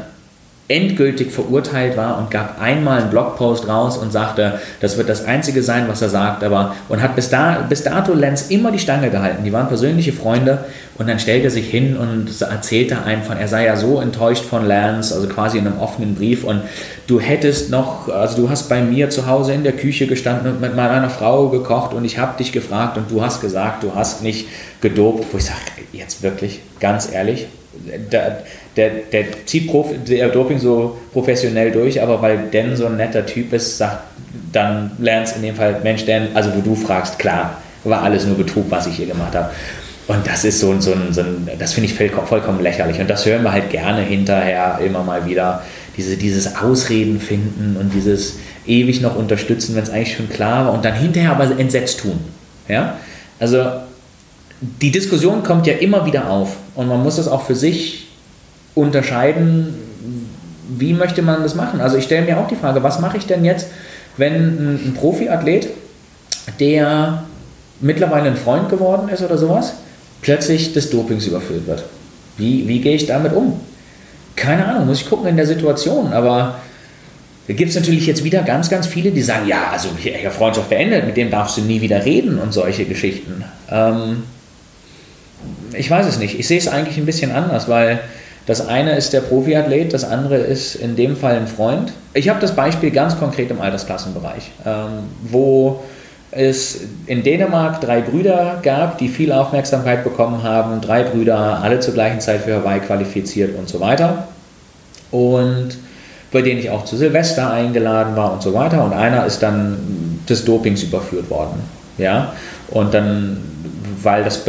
endgültig verurteilt war und gab einmal einen Blogpost raus und sagte, das wird das Einzige sein, was er sagt, aber und hat bis, da, bis dato Lenz immer die Stange gehalten. Die waren persönliche Freunde und dann stellte er sich hin und erzählte einfach, er sei ja so enttäuscht von Lance, also quasi in einem offenen Brief und du hättest noch, also du hast bei mir zu Hause in der Küche gestanden und mit meiner Frau gekocht und ich habe dich gefragt und du hast gesagt, du hast nicht gedopt, wo ich sage, jetzt wirklich, ganz ehrlich, der, der, der zieht Profi, der Doping so professionell durch, aber weil Dan so ein netter Typ ist, sagt dann lernst in dem Fall, Mensch, Dan, also wo du fragst, klar, war alles nur Betrug, was ich hier gemacht habe. Und das ist so, so, ein, so ein das finde ich vollkommen lächerlich. Und das hören wir halt gerne hinterher immer mal wieder. Diese, dieses Ausreden finden und dieses ewig noch unterstützen, wenn es eigentlich schon klar war und dann hinterher aber entsetzt tun. Ja? Also die Diskussion kommt ja immer wieder auf und man muss das auch für sich unterscheiden, wie möchte man das machen. Also ich stelle mir auch die Frage, was mache ich denn jetzt, wenn ein, ein Profiathlet, der mittlerweile ein Freund geworden ist oder sowas, plötzlich des Dopings überführt wird. Wie, wie gehe ich damit um? Keine Ahnung, muss ich gucken in der Situation, aber da gibt es natürlich jetzt wieder ganz, ganz viele, die sagen, ja, also Freundschaft beendet, mit dem darfst du nie wieder reden und solche Geschichten. Ähm, ich weiß es nicht. Ich sehe es eigentlich ein bisschen anders, weil das eine ist der Profiathlet, das andere ist in dem Fall ein Freund. Ich habe das Beispiel ganz konkret im Altersklassenbereich, ähm, wo es in Dänemark drei Brüder gab, die viel Aufmerksamkeit bekommen haben. Drei Brüder, alle zur gleichen Zeit für Hawaii qualifiziert und so weiter. Und bei denen ich auch zu Silvester eingeladen war und so weiter. Und einer ist dann des Dopings überführt worden. Ja? Und dann, weil das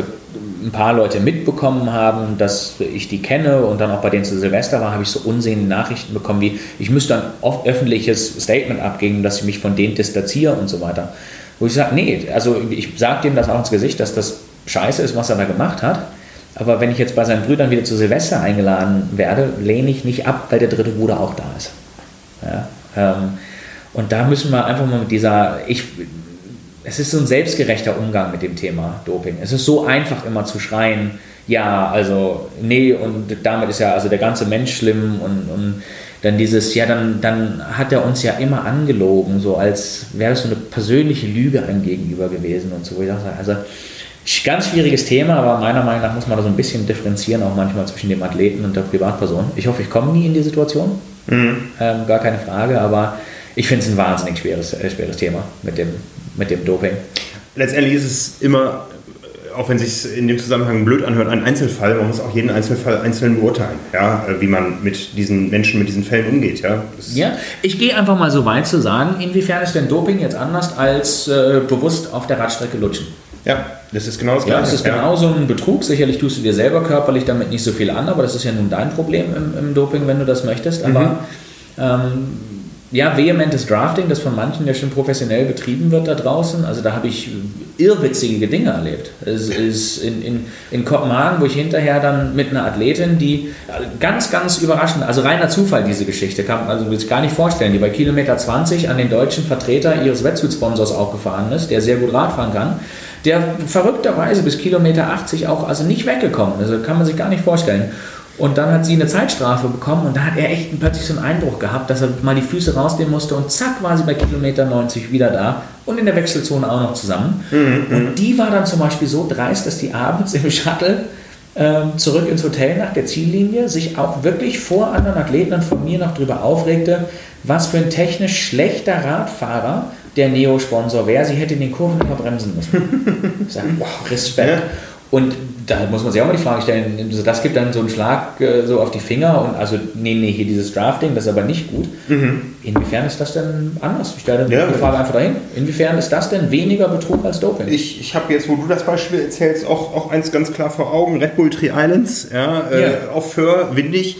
ein paar Leute mitbekommen haben, dass ich die kenne und dann auch bei denen zu Silvester war, habe ich so unsehende Nachrichten bekommen wie, ich müsste ein öffentliches Statement abgeben, dass ich mich von denen distanziere und so weiter. Wo ich sage, nee, also ich sage dem das auch ins Gesicht, dass das scheiße ist, was er da gemacht hat. Aber wenn ich jetzt bei seinen Brüdern wieder zu Silvester eingeladen werde, lehne ich nicht ab, weil der dritte Bruder auch da ist. Ja, ähm, und da müssen wir einfach mal mit dieser, ich, es ist so ein selbstgerechter Umgang mit dem Thema Doping. Es ist so einfach immer zu schreien, ja, also nee, und damit ist ja also der ganze Mensch schlimm und, und dann dieses, ja, dann, dann hat er uns ja immer angelogen, so als wäre das so eine persönliche Lüge einem gegenüber gewesen und so. Wo ich dachte, also ganz schwieriges Thema, aber meiner Meinung nach muss man da so ein bisschen differenzieren, auch manchmal zwischen dem Athleten und der Privatperson. Ich hoffe, ich komme nie in die Situation, mhm. ähm, gar keine Frage, aber ich finde es ein wahnsinnig schweres, äh, schweres Thema mit dem, mit dem Doping. Letztendlich ist es immer auch wenn es sich in dem Zusammenhang blöd anhört, ein Einzelfall. Man muss auch jeden Einzelfall einzeln beurteilen, ja, wie man mit diesen Menschen, mit diesen Fällen umgeht. Ja, ja ich gehe einfach mal so weit zu sagen, inwiefern ist denn Doping jetzt anders als äh, bewusst auf der Radstrecke lutschen? Ja, das ist genau das Gleiche. Ja, das ist ja. genau so ein Betrug. Sicherlich tust du dir selber körperlich damit nicht so viel an, aber das ist ja nun dein Problem im, im Doping, wenn du das möchtest. Aber mhm. ähm, ja, vehementes Drafting, das von manchen ja schon professionell betrieben wird da draußen. Also da habe ich irrwitzige Dinge erlebt. Es ist in, in, in Kopenhagen, wo ich hinterher dann mit einer Athletin, die ganz, ganz überraschend, also reiner Zufall diese Geschichte, kann man also sich gar nicht vorstellen, die bei Kilometer 20 an den deutschen Vertreter ihres Wetsuit-Sponsors aufgefahren ist, der sehr gut Radfahren kann, der verrückterweise bis Kilometer 80 auch also nicht weggekommen ist. Also kann man sich gar nicht vorstellen. Und dann hat sie eine Zeitstrafe bekommen und da hat er echt plötzlich so einen Eindruck gehabt, dass er mal die Füße rausnehmen musste und zack war sie bei Kilometer 90 wieder da und in der Wechselzone auch noch zusammen. Mhm, und die war dann zum Beispiel so dreist, dass die abends im Shuttle ähm, zurück ins Hotel nach der Ziellinie sich auch wirklich vor anderen Athleten und von mir noch darüber aufregte, was für ein technisch schlechter Radfahrer der Neo-Sponsor wäre. Sie hätte in den Kurven immer bremsen müssen. Ich sage, wow, Respekt. Ja. Und da muss man sich auch mal die Frage stellen, also das gibt dann so einen Schlag äh, so auf die Finger und also, nee, nee, hier dieses Drafting, das ist aber nicht gut. Mhm. Inwiefern ist das denn anders? Ich stelle ja, die Frage einfach dahin. Inwiefern ist das denn weniger Betrug als Doping? Ich, ich habe jetzt, wo du das Beispiel erzählst, auch, auch eins ganz klar vor Augen. Red Bull Tree Islands, ja, äh, yeah. auf Föhr, windig.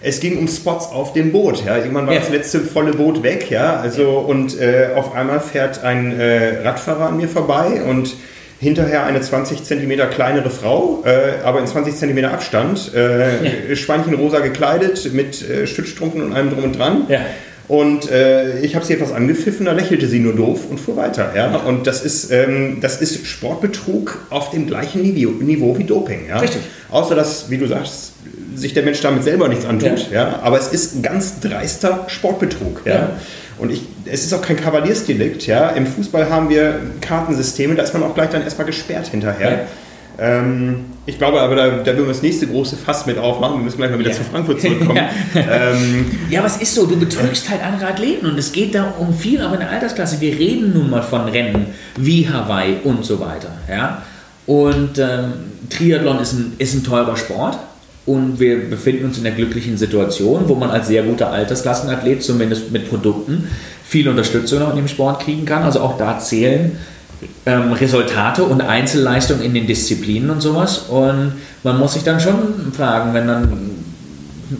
Es ging um Spots auf dem Boot. Ja. Irgendwann war ja. das letzte volle Boot weg, ja. Also, und äh, auf einmal fährt ein äh, Radfahrer an mir vorbei und hinterher eine 20 cm kleinere Frau, äh, aber in 20 cm Abstand, äh, ja. schweinchenrosa gekleidet, mit äh, Stützstrumpfen und allem drum und dran. Ja. Und äh, ich habe sie etwas angepfiffen, da lächelte sie nur doof und fuhr weiter. Ja? Und das ist, ähm, das ist Sportbetrug auf dem gleichen Niveau, Niveau wie Doping. Ja? Richtig. Außer dass, wie du sagst, sich der Mensch damit selber nichts antut. Ja. ja? Aber es ist ein ganz dreister Sportbetrug. Ja? ja. Und ich, es ist auch kein Kavaliersdelikt. Ja? Im Fußball haben wir Kartensysteme, da ist man auch gleich dann erstmal gesperrt hinterher. Ja. Ähm, ich glaube aber, da, da würden wir das nächste große Fass mit aufmachen. Wir müssen gleich mal wieder ja. zu Frankfurt zurückkommen. ja. Ähm, ja, aber es ist so, du betrügst halt andere Athleten und es geht da um viel, auch in der Altersklasse. Wir reden nun mal von Rennen wie Hawaii und so weiter. Ja? Und ähm, Triathlon ist ein, ist ein teurer Sport. Und wir befinden uns in der glücklichen Situation, wo man als sehr guter Altersklassenathlet, zumindest mit Produkten, viel Unterstützung noch in dem Sport kriegen kann. Also auch da zählen ähm, Resultate und Einzelleistungen in den Disziplinen und sowas. Und man muss sich dann schon fragen, wenn dann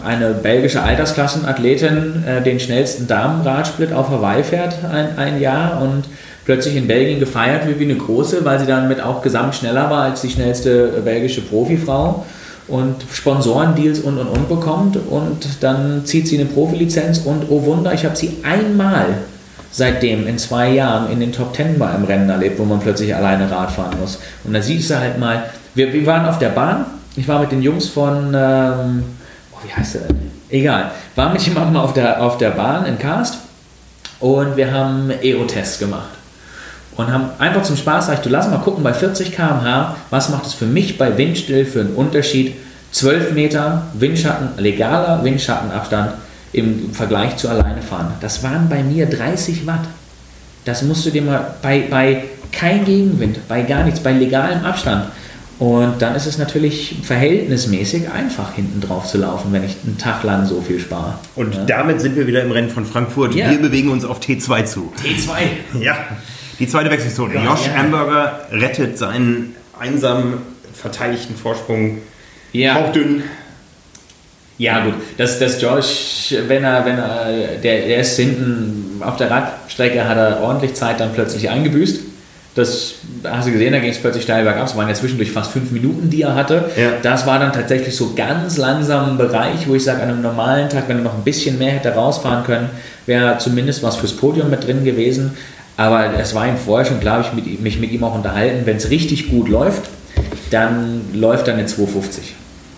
eine belgische Altersklassenathletin äh, den schnellsten Damenradsplit auf Hawaii fährt ein, ein Jahr und plötzlich in Belgien gefeiert wird wie eine große, weil sie dann mit auch gesamt schneller war als die schnellste belgische Profifrau und Sponsorendeals und und und bekommt und dann zieht sie eine Profilizenz und oh Wunder, ich habe sie einmal seitdem in zwei Jahren in den Top Ten bei einem Rennen erlebt, wo man plötzlich alleine Rad fahren muss. Und da siehst du halt mal, wir, wir waren auf der Bahn, ich war mit den Jungs von, ähm, oh, wie heißt der denn? Egal, war mit jemandem auf der, auf der Bahn in Karst und wir haben Aerotests gemacht. Und haben einfach zum Spaß gesagt, du lass mal gucken bei 40 km/h, was macht es für mich bei Windstill für einen Unterschied? 12 Meter Windschatten, legaler Windschattenabstand im Vergleich zu alleine fahren. Das waren bei mir 30 Watt. Das musst du dir mal bei, bei kein Gegenwind, bei gar nichts, bei legalem Abstand. Und dann ist es natürlich verhältnismäßig einfach, hinten drauf zu laufen, wenn ich einen Tag lang so viel spare. Und ja. damit sind wir wieder im Rennen von Frankfurt. Ja. Wir bewegen uns auf T2 zu. T2? Ja, die zweite Wechselzone. Ja, Josh Amberger rettet seinen einsamen verteidigten Vorsprung. Ja. Hauchdünn. Ja, gut. Dass, dass Josh, wenn er, wenn er, der, der ist hinten auf der Radstrecke, hat er ordentlich Zeit dann plötzlich eingebüßt das hast du gesehen, da ging es plötzlich steil bergab. Es waren ja zwischendurch fast fünf Minuten, die er hatte. Ja. Das war dann tatsächlich so ganz langsam ein Bereich, wo ich sage, an einem normalen Tag, wenn er noch ein bisschen mehr hätte rausfahren können, wäre zumindest was fürs Podium mit drin gewesen. Aber es war ihm vorher schon klar, ich mit, mich mit ihm auch unterhalten, wenn es richtig gut läuft, dann läuft er eine 250.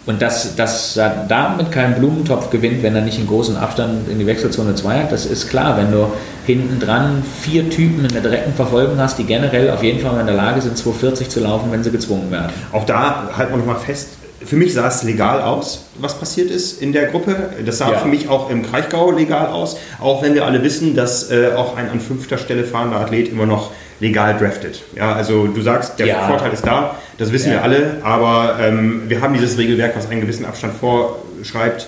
Und dass, dass er damit keinen Blumentopf gewinnt, wenn er nicht einen großen Abstand in die Wechselzone 2 hat, das ist klar. Wenn du hinten dran vier Typen in der direkten Verfolgung hast, die generell auf jeden Fall in der Lage sind, 240 zu laufen, wenn sie gezwungen werden. Auch da halten wir nochmal fest, für mich sah es legal aus, was passiert ist in der Gruppe. Das sah ja. für mich auch im Kraichgau legal aus, auch wenn wir alle wissen, dass äh, auch ein an fünfter Stelle fahrender Athlet immer noch legal draftet. Ja, also du sagst, der ja. Vorteil ist da, das wissen ja. wir alle, aber ähm, wir haben dieses Regelwerk, was einen gewissen Abstand vorschreibt.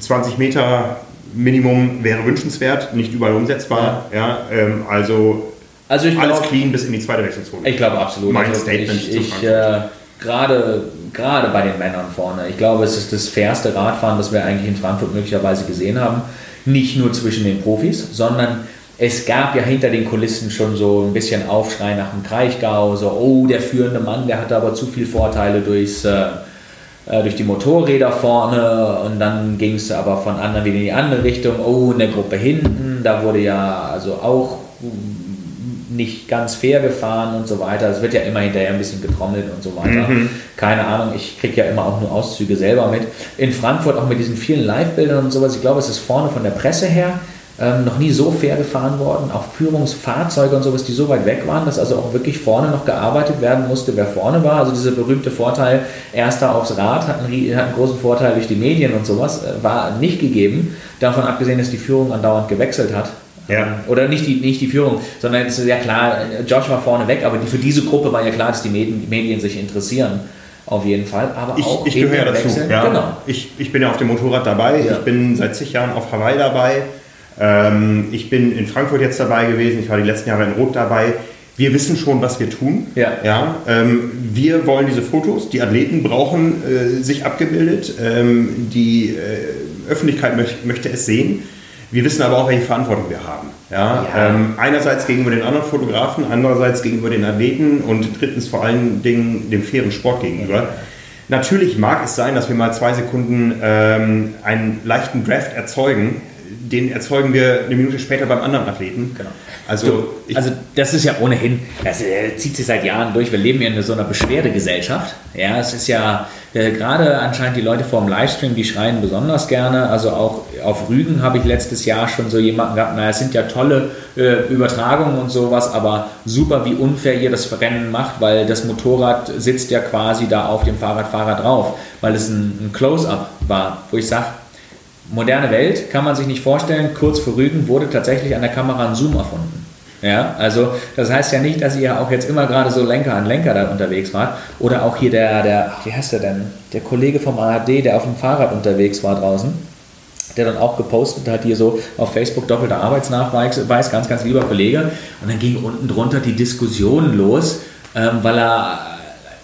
20 Meter Minimum wäre wünschenswert, nicht überall umsetzbar. Ja. ähm, also, also alles glaub, clean bis in die zweite Wechselzone. Ich glaube absolut. Mein also Statement ich, ich, äh, gerade, gerade bei den Männern vorne. Ich glaube, es ist das fairste Radfahren, das wir eigentlich in Frankfurt möglicherweise gesehen haben. Nicht nur zwischen den Profis, sondern es gab ja hinter den Kulissen schon so ein bisschen Aufschrei nach dem Kraichgau, so, oh, der führende Mann, der hatte aber zu viele Vorteile durchs, äh, äh, durch die Motorräder vorne und dann ging es aber von anderen wieder in die andere Richtung, oh, in der Gruppe hinten, da wurde ja also auch nicht ganz fair gefahren und so weiter. Es wird ja immer hinterher ein bisschen getrommelt und so weiter. Mhm. Keine Ahnung, ich kriege ja immer auch nur Auszüge selber mit. In Frankfurt auch mit diesen vielen Live-Bildern und sowas, ich glaube, es ist vorne von der Presse her ähm, noch nie so fair gefahren worden. Auch Führungsfahrzeuge und sowas, die so weit weg waren, dass also auch wirklich vorne noch gearbeitet werden musste, wer vorne war. Also dieser berühmte Vorteil, erster aufs Rad, hat einen, hat einen großen Vorteil durch die Medien und sowas, äh, war nicht gegeben. Davon abgesehen, dass die Führung andauernd gewechselt hat. Ja. Oder nicht die, nicht die Führung, sondern es ist ja klar, Josh war vorne weg, aber die, für diese Gruppe war ja klar, dass die Medien, die Medien sich interessieren. Auf jeden Fall. Aber ich, auch ich gehöre ja dazu. Ja. Genau. Ich, ich bin ja auf dem Motorrad dabei. Ja. Ich bin seit zig Jahren auf Hawaii dabei. Ähm, ich bin in Frankfurt jetzt dabei gewesen, ich war die letzten Jahre in Rot dabei. Wir wissen schon, was wir tun. Ja. Ja, ähm, wir wollen diese Fotos. Die Athleten brauchen äh, sich abgebildet. Ähm, die äh, Öffentlichkeit möcht, möchte es sehen. Wir wissen aber auch, welche Verantwortung wir haben. Ja? ja. Ähm, einerseits gegenüber den anderen Fotografen, andererseits gegenüber den Athleten und drittens vor allen Dingen dem fairen Sport gegenüber. Natürlich mag es sein, dass wir mal zwei Sekunden ähm, einen leichten Draft erzeugen, den erzeugen wir eine Minute später beim anderen Athleten. Genau. Also, du, also das ist ja ohnehin, das äh, zieht sich seit Jahren durch. Wir leben ja in so einer Beschwerdegesellschaft. Ja, es ist ja äh, gerade anscheinend die Leute vor dem Livestream, die schreien besonders gerne. Also auch auf Rügen habe ich letztes Jahr schon so jemanden gehabt, naja, es sind ja tolle äh, Übertragungen und sowas, aber super, wie unfair ihr das Rennen macht, weil das Motorrad sitzt ja quasi da auf dem Fahrradfahrer drauf, weil es ein, ein Close-up war, wo ich sage, moderne Welt kann man sich nicht vorstellen. Kurz vor Rügen wurde tatsächlich an der Kamera ein Zoom erfunden. Ja, also das heißt ja nicht, dass ihr auch jetzt immer gerade so Lenker an Lenker da unterwegs wart. Oder auch hier der, der, wie heißt der denn? Der Kollege vom ARD, der auf dem Fahrrad unterwegs war draußen, der dann auch gepostet hat, hier so auf Facebook doppelter Arbeitsnachweis, ganz, ganz lieber Kollege. Und dann ging unten drunter die Diskussion los, ähm, weil er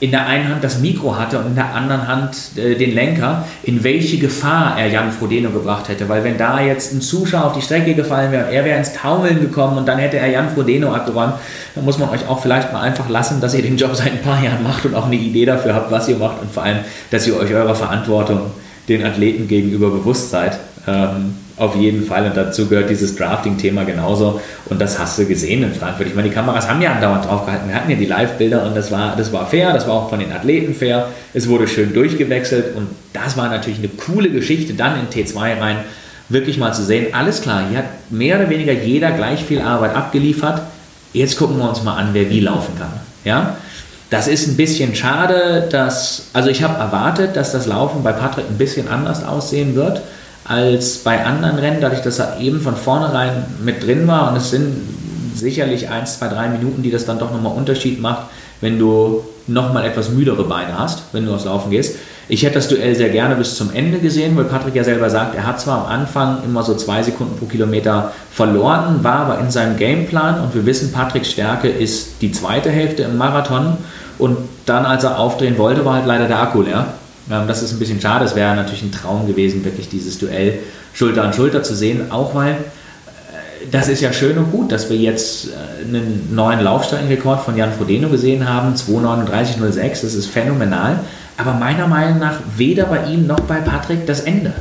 in der einen Hand das Mikro hatte und in der anderen Hand äh, den Lenker, in welche Gefahr er Jan Frodeno gebracht hätte. Weil wenn da jetzt ein Zuschauer auf die Strecke gefallen wäre, er wäre ins Taumeln gekommen und dann hätte er Jan Frodeno abgeräumt, dann muss man euch auch vielleicht mal einfach lassen, dass ihr den Job seit ein paar Jahren macht und auch eine Idee dafür habt, was ihr macht und vor allem, dass ihr euch eurer Verantwortung den Athleten gegenüber bewusst seid. Ähm, auf jeden Fall. Und dazu gehört dieses Drafting-Thema genauso. Und das hast du gesehen in Frankfurt. Ich meine, die Kameras haben ja andauernd drauf gehalten. Wir hatten ja die Live-Bilder und das war, das war fair. Das war auch von den Athleten fair. Es wurde schön durchgewechselt. Und das war natürlich eine coole Geschichte, dann in T2 rein wirklich mal zu sehen. Alles klar, hier hat mehr oder weniger jeder gleich viel Arbeit abgeliefert. Jetzt gucken wir uns mal an, wer wie laufen kann. Ja? Das ist ein bisschen schade, dass, also ich habe erwartet, dass das Laufen bei Patrick ein bisschen anders aussehen wird als bei anderen Rennen, dadurch, dass er eben von vornherein mit drin war und es sind sicherlich 1, 2, 3 Minuten, die das dann doch nochmal Unterschied macht, wenn du nochmal etwas müdere Beine hast, wenn du aufs Laufen gehst. Ich hätte das Duell sehr gerne bis zum Ende gesehen, weil Patrick ja selber sagt, er hat zwar am Anfang immer so zwei Sekunden pro Kilometer verloren, war aber in seinem Gameplan und wir wissen, Patricks Stärke ist die zweite Hälfte im Marathon und dann, als er aufdrehen wollte, war halt leider der Akku leer. Ähm, das ist ein bisschen schade. Es wäre natürlich ein Traum gewesen, wirklich dieses Duell Schulter an Schulter zu sehen. Auch weil äh, das ist ja schön und gut, dass wir jetzt äh, einen neuen Laufstreckenrekord von Jan Frodeno gesehen haben, 2,39,06. Das ist phänomenal. Aber meiner Meinung nach weder bei ihm noch bei Patrick das Ende.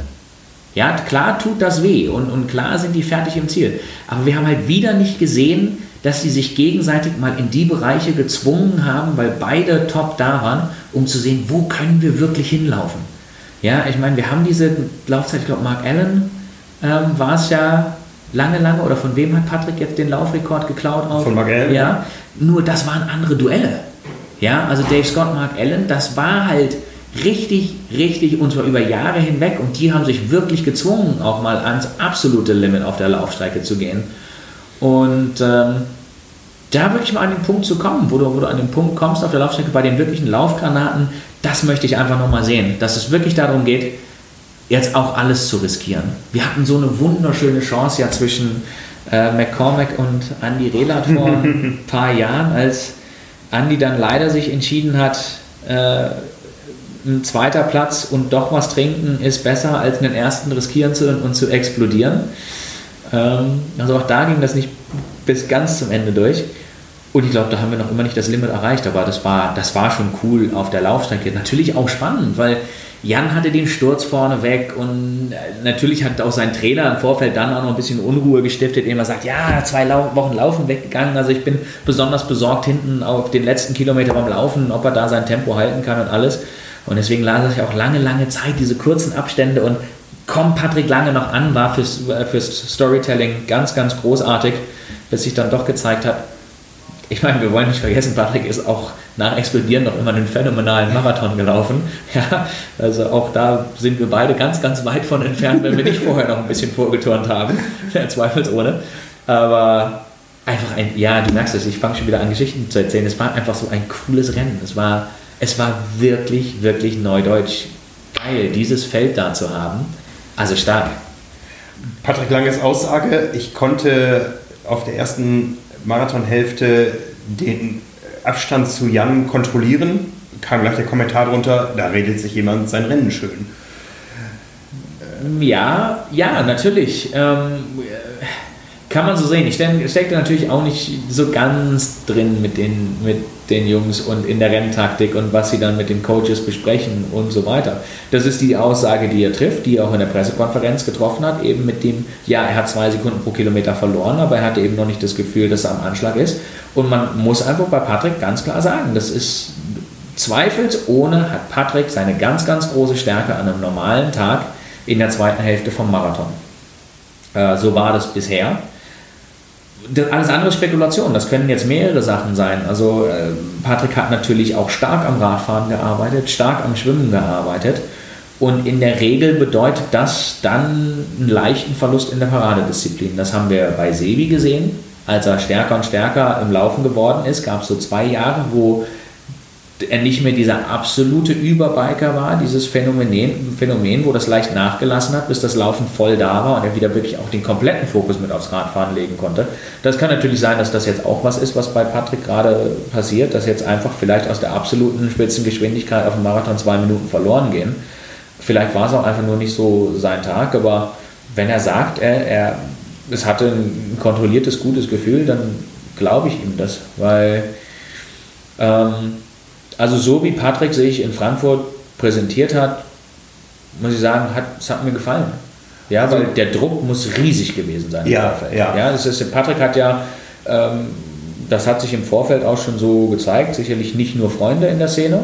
Ja, klar tut das weh und, und klar sind die fertig im Ziel. Aber wir haben halt wieder nicht gesehen, dass sie sich gegenseitig mal in die Bereiche gezwungen haben, weil beide top da waren, um zu sehen, wo können wir wirklich hinlaufen. Ja, ich meine, wir haben diese Laufzeit, ich glaube, Mark Allen ähm, war es ja lange, lange, oder von wem hat Patrick jetzt den Laufrekord geklaut? Auf? Von Mark Allen. Ja, nur das waren andere Duelle. Ja, also Dave Scott, Mark Allen, das war halt richtig, richtig, und zwar über Jahre hinweg, und die haben sich wirklich gezwungen, auch mal ans absolute Limit auf der Laufstrecke zu gehen. Und ähm, da wirklich mal an den Punkt zu kommen, wo du, wo du an den Punkt kommst auf der Laufstrecke bei den wirklichen Laufgranaten, das möchte ich einfach nochmal sehen. Dass es wirklich darum geht, jetzt auch alles zu riskieren. Wir hatten so eine wunderschöne Chance ja zwischen äh, McCormack und Andy Relat vor ein paar Jahren, als Andy dann leider sich entschieden hat, äh, ein zweiter Platz und doch was trinken ist besser, als einen ersten riskieren zu und zu explodieren. Ähm, also auch da ging das nicht bis ganz zum Ende durch. Und ich glaube, da haben wir noch immer nicht das Limit erreicht, aber das war, das war schon cool auf der Laufstrecke. Natürlich auch spannend, weil Jan hatte den Sturz vorne weg und äh, natürlich hat auch sein Trainer im Vorfeld dann auch noch ein bisschen Unruhe gestiftet, indem er sagt, ja, zwei Wochen Laufen weggegangen, also ich bin besonders besorgt hinten auf den letzten Kilometer beim Laufen, ob er da sein Tempo halten kann und alles. Und deswegen las ich auch lange, lange Zeit diese kurzen Abstände und kommt Patrick Lange noch an, war fürs, äh, fürs Storytelling ganz, ganz großartig, bis sich dann doch gezeigt hat, ich meine, wir wollen nicht vergessen, Patrick ist auch nach Explodieren noch immer einen phänomenalen Marathon gelaufen. Ja, also auch da sind wir beide ganz, ganz weit von entfernt, wenn wir nicht vorher noch ein bisschen vorgeturnt haben. Ja, zweifelsohne. Aber einfach ein, ja, du merkst es, ich fange schon wieder an, Geschichten zu erzählen. Es war einfach so ein cooles Rennen. Es war, es war wirklich, wirklich neudeutsch geil, dieses Feld da zu haben. Also stark. Patrick Langes Aussage, ich konnte auf der ersten Marathonhälfte den Abstand zu Jan kontrollieren, kam gleich der Kommentar drunter, da redet sich jemand sein Rennen schön. Ja, ja, natürlich. Ähm, kann man so sehen. Ich stecke natürlich auch nicht so ganz drin mit den, mit den Jungs und in der Renntaktik und was sie dann mit den Coaches besprechen und so weiter. Das ist die Aussage, die er trifft, die er auch in der Pressekonferenz getroffen hat, eben mit dem, ja, er hat zwei Sekunden pro Kilometer verloren, aber er hatte eben noch nicht das Gefühl, dass er am Anschlag ist. Und man muss einfach bei Patrick ganz klar sagen, das ist zweifelsohne hat Patrick seine ganz, ganz große Stärke an einem normalen Tag in der zweiten Hälfte vom Marathon. Äh, so war das bisher alles andere Spekulation. Das können jetzt mehrere Sachen sein. Also äh, Patrick hat natürlich auch stark am Radfahren gearbeitet, stark am Schwimmen gearbeitet. Und in der Regel bedeutet das dann einen leichten Verlust in der Paradedisziplin. Das haben wir bei Sevi gesehen. Als er stärker und stärker im Laufen geworden ist, gab es so zwei Jahre, wo er nicht mehr dieser absolute Überbiker war, dieses Phänomen, Phänomen, wo das leicht nachgelassen hat, bis das Laufen voll da war und er wieder wirklich auch den kompletten Fokus mit aufs Radfahren legen konnte. Das kann natürlich sein, dass das jetzt auch was ist, was bei Patrick gerade passiert, dass jetzt einfach vielleicht aus der absoluten Spitzengeschwindigkeit auf dem Marathon zwei Minuten verloren gehen. Vielleicht war es auch einfach nur nicht so sein Tag, aber wenn er sagt, er, er es hatte ein kontrolliertes, gutes Gefühl, dann glaube ich ihm das, weil ähm, also so wie Patrick sich in Frankfurt präsentiert hat, muss ich sagen, hat, es hat mir gefallen. Ja, weil der Druck muss riesig gewesen sein. Ja, ja. ja das ist, Patrick hat ja, ähm, das hat sich im Vorfeld auch schon so gezeigt, sicherlich nicht nur Freunde in der Szene.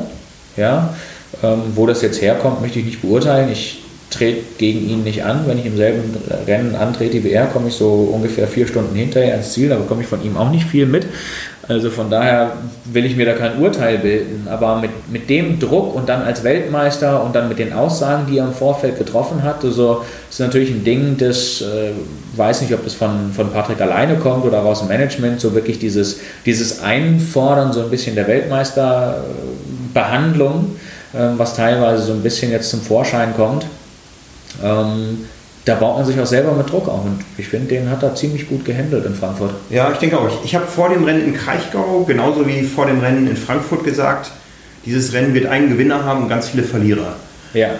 Ja, ähm, wo das jetzt herkommt, möchte ich nicht beurteilen. Ich trete gegen ihn nicht an. Wenn ich im selben Rennen antrete wie er, komme ich so ungefähr vier Stunden hinterher ins Ziel. Da bekomme ich von ihm auch nicht viel mit. Also von daher will ich mir da kein Urteil bilden. Aber mit, mit dem Druck und dann als Weltmeister und dann mit den Aussagen, die er im Vorfeld getroffen hat, also ist natürlich ein Ding, das äh, weiß nicht, ob das von, von Patrick alleine kommt oder aus dem Management, so wirklich dieses, dieses Einfordern so ein bisschen der Weltmeisterbehandlung, äh, was teilweise so ein bisschen jetzt zum Vorschein kommt. Ähm, da baut man sich auch selber mit Druck auf. Und ich finde, den hat er ziemlich gut gehandelt in Frankfurt. Ja, ich denke auch. Ich habe vor dem Rennen in Kraichgau, genauso wie vor dem Rennen in Frankfurt gesagt, dieses Rennen wird einen Gewinner haben und ganz viele Verlierer. Ja.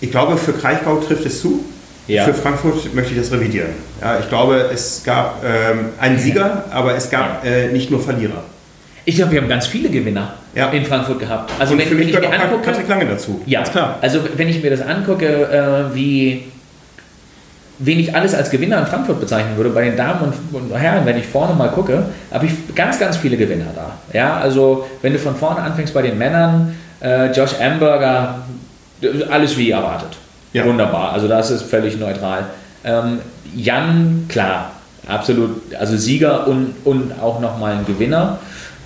Ich glaube, für Kraichgau trifft es zu. Ja. Für Frankfurt möchte ich das revidieren. Ja, ich glaube, es gab ähm, einen Sieger, aber es gab äh, nicht nur Verlierer. Ich glaube, wir haben ganz viele Gewinner ja. in Frankfurt gehabt. Also Und wenn, für mich wenn ich mir angucke, Patrick Lange dazu. Ja, klar. Also wenn ich mir das angucke, äh, wie wen ich alles als Gewinner in Frankfurt bezeichnen würde, bei den Damen und, Herren, wenn ich vorne mal gucke, habe ich ganz, ganz viele Gewinner da. Ja, also wenn du von vorne anfängst bei den Männern, äh, Josh Amberger, alles wie erwartet. Ja. Wunderbar, also das ist völlig neutral. Ähm, Jan, klar, absolut, also Sieger und, und auch nochmal ein Gewinner.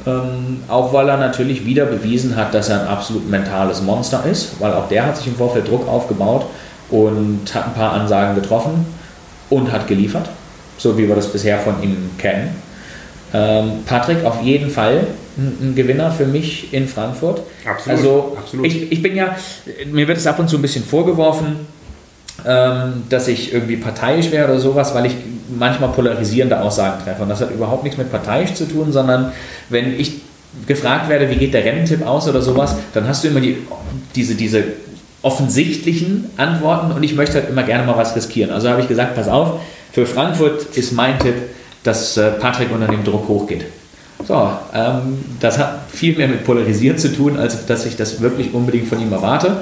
Ähm, auch weil er natürlich wieder bewiesen hat, dass er ein absolut mentales Monster ist, weil auch der hat sich im Vorfeld Druck aufgebaut und hat ein paar Ansagen getroffen und hat geliefert, so wie wir das bisher von ihm kennen. Ähm, Patrick auf jeden Fall ein, Gewinner für mich in Frankfurt. Absolut. Also absolut. Ich, ich bin ja, mir wird es ab und zu ein bisschen vorgeworfen, ähm, dass ich irgendwie parteiisch wäre oder sowas, weil ich manchmal polarisierende Aussagen treffe. Und das hat überhaupt nichts mit parteiisch zu tun, sondern wenn ich gefragt werde, wie geht der Renntipp aus oder sowas, dann hast du immer die, diese, diese offensichtlichen Antworten und ich möchte halt immer gerne mal was riskieren. Also habe ich gesagt, pass auf, für Frankfurt ist mein Tipp, dass äh, Patrick unter dem Druck hochgeht. So, ähm, das hat viel mehr mit Polarisieren zu tun, als dass ich das wirklich unbedingt von ihm erwarte.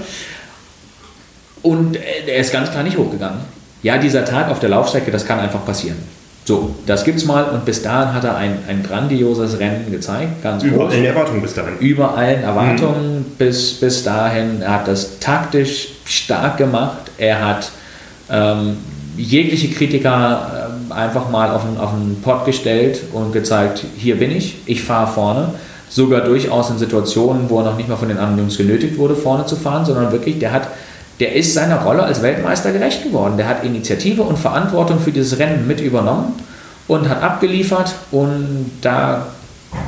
Und äh, er ist ganz klar nicht hochgegangen. Ja, dieser Tag auf der Laufstrecke, das kann einfach passieren. So, das gibt's mal und bis dahin hat er ein, ein grandioses Rennen gezeigt, ganz Über allen Erwartungen bis dahin. Über allen Erwartungen mhm. bis, bis dahin. Er hat das taktisch stark gemacht. Er hat ähm, jegliche Kritiker äh, einfach mal auf den, auf den Pott gestellt und gezeigt, hier bin ich, ich fahre vorne. Sogar durchaus in Situationen, wo er noch nicht mal von den anderen Jungs genötigt wurde, vorne zu fahren, sondern wirklich, der hat der ist seiner Rolle als Weltmeister gerecht geworden. Der hat Initiative und Verantwortung für dieses Rennen mit übernommen und hat abgeliefert. Und da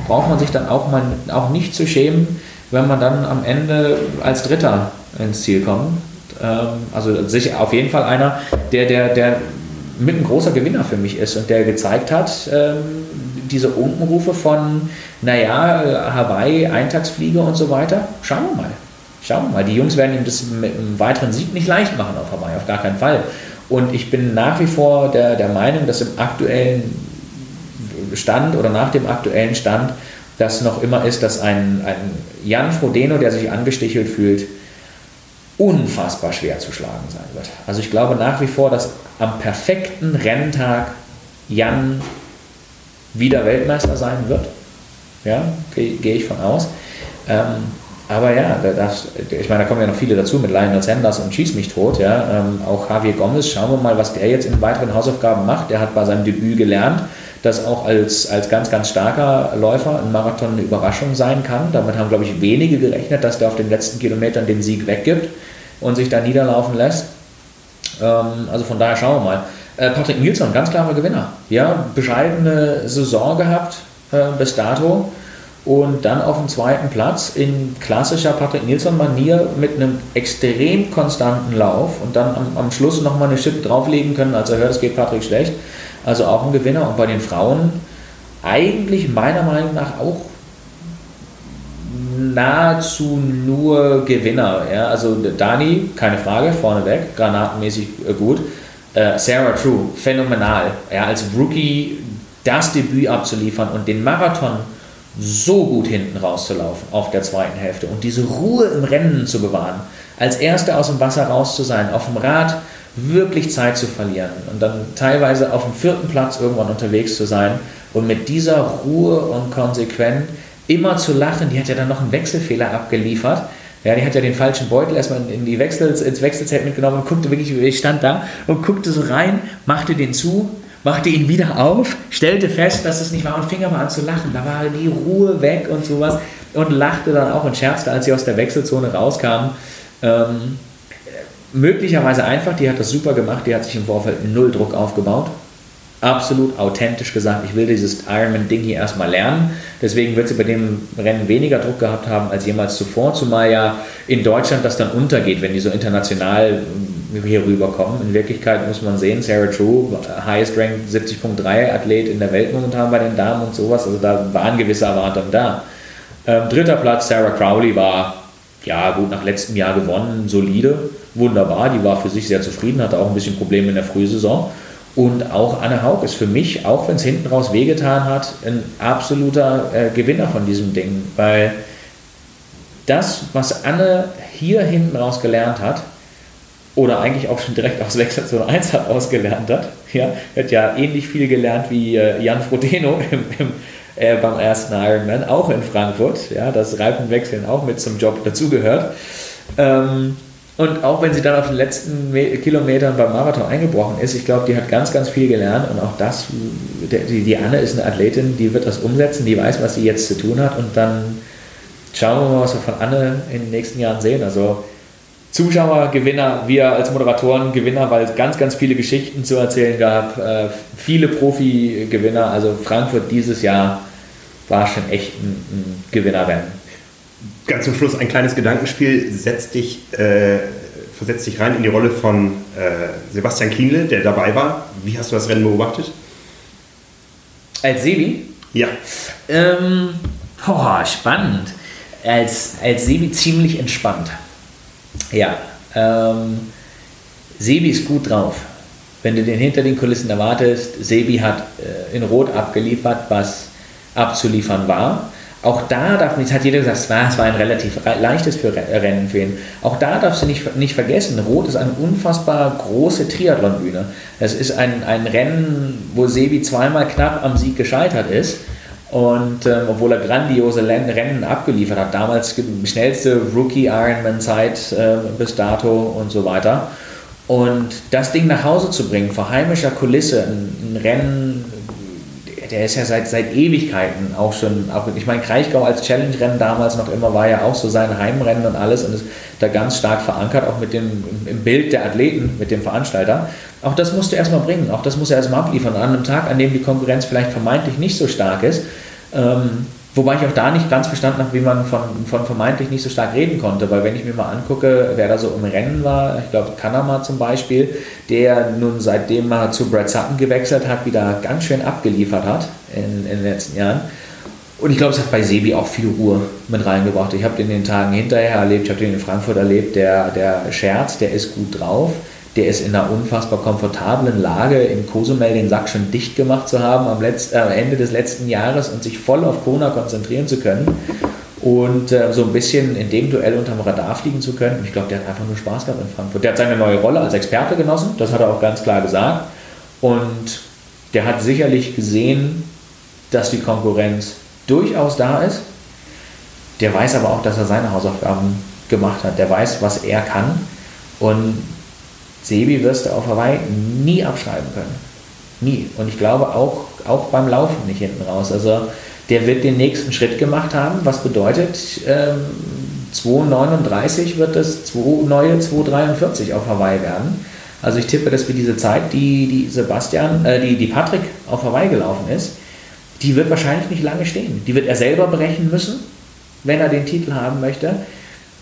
braucht man sich dann auch, mal, auch nicht zu schämen, wenn man dann am Ende als Dritter ins Ziel kommt. Ähm, also sicher auf jeden Fall einer, der, der, der mit ein großer Gewinner für mich ist und der gezeigt hat, ähm, diese Unkenrufe von, naja, Hawaii, Eintagsfliege und so weiter, schauen wir mal. Schauen wir mal, die Jungs werden ihm das mit einem weiteren Sieg nicht leicht machen auf Hawaii, auf gar keinen Fall. Und ich bin nach wie vor der, der Meinung, dass im aktuellen Stand oder nach dem aktuellen Stand das noch immer ist, dass ein, ein Jan Frodeno, der sich angestichelt fühlt, unfassbar schwer zu schlagen sein wird. Also ich glaube nach wie vor, dass am perfekten Renntag Jan wieder Weltmeister sein wird. Ja, gehe geh ich von aus. Ähm, aber ja, das, ich meine, da kommen ja noch viele dazu mit Lionel Sanders und Schieß mich tot. Ja. Ähm, auch Javier Gomez, schauen wir mal, was der jetzt in weiteren Hausaufgaben macht. Der hat bei seinem Debüt gelernt, dass auch als, als ganz, ganz starker Läufer ein Marathon eine Überraschung sein kann. Damit haben, glaube ich, wenige gerechnet, dass der auf den letzten Kilometern den Sieg weggibt und sich da niederlaufen lässt. Ähm, also von daher schauen wir mal. Äh, Patrick Nilsson, ganz klarer Gewinner. Ja, bescheidene Saison gehabt äh, bis dato und dann auf dem zweiten Platz in klassischer Patrick Nilsson-Manier mit einem extrem konstanten Lauf und dann am, am Schluss nochmal eine Schippe drauflegen können, als er hört, es geht Patrick schlecht. Also auch ein Gewinner. Und bei den Frauen eigentlich meiner Meinung nach auch nahezu nur Gewinner. Ja? Also Dani, keine Frage, vorneweg, granatenmäßig äh, gut. Äh, Sarah True, phänomenal. Ja, als Rookie das Debüt abzuliefern und den Marathon so gut hinten rauszulaufen auf der zweiten Hälfte und diese Ruhe im Rennen zu bewahren, als Erster aus dem Wasser raus zu sein, auf dem Rad wirklich Zeit zu verlieren und dann teilweise auf dem vierten Platz irgendwann unterwegs zu sein und mit dieser Ruhe und konsequent immer zu lachen. Die hat ja dann noch einen Wechselfehler abgeliefert. Ja, die hat ja den falschen Beutel erstmal in die Wechsel, ins Wechselzelt mitgenommen und guckte wirklich, ich stand da und guckte so rein, machte den zu, machte ihn wieder auf, stellte fest, dass es nicht war und fing aber an zu lachen. Da war die Ruhe weg und sowas und lachte dann auch und scherzte, als sie aus der Wechselzone rauskamen. Ähm, möglicherweise einfach, die hat das super gemacht, die hat sich im Vorfeld null Druck aufgebaut. Absolut authentisch gesagt, ich will dieses Ironman-Ding hier erstmal lernen. Deswegen wird sie bei dem Rennen weniger Druck gehabt haben als jemals zuvor, zumal ja in Deutschland das dann untergeht, wenn die so international hier rüberkommen. In Wirklichkeit muss man sehen, Sarah True, highest ranked 70.3 Athlet in der Welt momentan bei den Damen und sowas, also da waren gewisse Erwartungen da. Ähm, dritter Platz, Sarah Crowley war ja gut nach letztem Jahr gewonnen, solide, wunderbar, die war für sich sehr zufrieden, hatte auch ein bisschen Probleme in der Frühsaison. Und auch Anne Haug ist für mich, auch wenn es hinten raus wehgetan hat, ein absoluter äh, Gewinner von diesem Ding, weil das, was Anne hier hinten raus gelernt hat, oder eigentlich auch schon direkt aus Wechselzone 1 hat ausgelernt hat. Ja, hat ja ähnlich viel gelernt wie äh, Jan Frodeno im, im, äh, beim ersten Ironman, auch in Frankfurt. Ja, das Reifenwechseln auch mit zum Job dazugehört. Ähm, und auch wenn sie dann auf den letzten Kilometern beim Marathon eingebrochen ist, ich glaube, die hat ganz, ganz viel gelernt und auch das, die, die Anne ist eine Athletin, die wird das umsetzen, die weiß, was sie jetzt zu tun hat und dann schauen wir mal, was wir von Anne in den nächsten Jahren sehen. Also Zuschauer, Gewinner, wir als Moderatoren Gewinner, weil es ganz, ganz viele Geschichten zu erzählen gab, äh, viele Profi-Gewinner, also Frankfurt dieses Jahr war schon echt ein, ein Gewinnerrennen. Ganz zum Schluss ein kleines Gedankenspiel, setz dich, äh, versetz dich rein in die Rolle von äh, Sebastian Kienle, der dabei war. Wie hast du das Rennen beobachtet? Als Sebi? Ja. Ähm, oh, spannend. Als, als Sebi ziemlich entspannt. Ja, ähm, Sebi ist gut drauf. Wenn du den hinter den Kulissen erwartest, Sebi hat äh, in Rot abgeliefert, was abzuliefern war. Auch da darf man, hat jeder gesagt, es war, es war ein relativ leichtes für Rennen für ihn. Auch da darfst du nicht, nicht vergessen, Rot ist eine unfassbar große Triathlonbühne. Es ist ein, ein Rennen, wo Sebi zweimal knapp am Sieg gescheitert ist. Und ähm, obwohl er grandiose Rennen abgeliefert hat, damals schnellste Rookie-Ironman-Zeit äh, bis dato und so weiter. Und das Ding nach Hause zu bringen, vor heimischer Kulisse, ein, ein Rennen, der ist ja seit, seit Ewigkeiten auch schon, auch, ich meine, Kraichgau als Challenge-Rennen damals noch immer war ja auch so sein Heimrennen und alles und ist da ganz stark verankert, auch mit dem im Bild der Athleten, mit dem Veranstalter. Auch das musst du erstmal bringen, auch das musst du erstmal abliefern. An einem Tag, an dem die Konkurrenz vielleicht vermeintlich nicht so stark ist, ähm, wobei ich auch da nicht ganz verstanden habe, wie man von, von vermeintlich nicht so stark reden konnte, weil wenn ich mir mal angucke, wer da so im Rennen war, ich glaube Kanama zum Beispiel, der nun seitdem er zu Brad Sutton gewechselt hat, wieder ganz schön abgeliefert hat in, in den letzten Jahren. Und ich glaube, es hat bei Sebi auch viel Ruhe mit reingebracht. Ich habe den in den Tagen hinterher erlebt, ich habe den in Frankfurt erlebt, der, der Scherz, der ist gut drauf der ist in einer unfassbar komfortablen Lage, in Cozumel den Sack schon dicht gemacht zu haben am, Letz-, äh, Ende des letzten Jahres und sich voll auf Kona konzentrieren zu können und äh, so ein bisschen in dem Duell unterm Radar fliegen zu können. ich glaube, der hat einfach nur Spaß gehabt in Frankfurt. Der hat seine neue Rolle als Experte genossen, das hat er auch ganz klar gesagt. Und der hat sicherlich gesehen, dass die Konkurrenz durchaus da ist. Der weiß aber auch, dass er seine Hausaufgaben gemacht hat. Der weiß, was er kann. Und Sebi wirst du auf Hawaii nie abschreiben können. Nie. Und ich glaube auch, auch beim Laufen nicht hinten raus. Also der wird den nächsten Schritt gemacht haben, was bedeutet, ähm, 2,39 wird das zwei, neue 2,43 auf Hawaii werden. Also ich tippe, dass wir diese Zeit, die, die Sebastian, äh, die, die Patrick auf Hawaii gelaufen ist, die wird wahrscheinlich nicht lange stehen. Die wird er selber brechen müssen, wenn er den Titel haben möchte.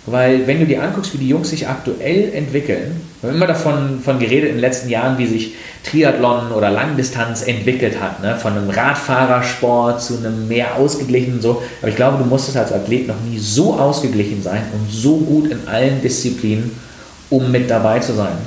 Weil wenn du dir anguckst, wie die Jungs sich aktuell entwickeln, wir haben immer davon von geredet in den letzten Jahren, wie sich Triathlon oder Langdistanz entwickelt hat, ne? von einem Radfahrersport zu einem mehr ausgeglichenen so. Aber ich glaube, du musstest als Athlet noch nie so ausgeglichen sein und so gut in allen Disziplinen, um mit dabei zu sein.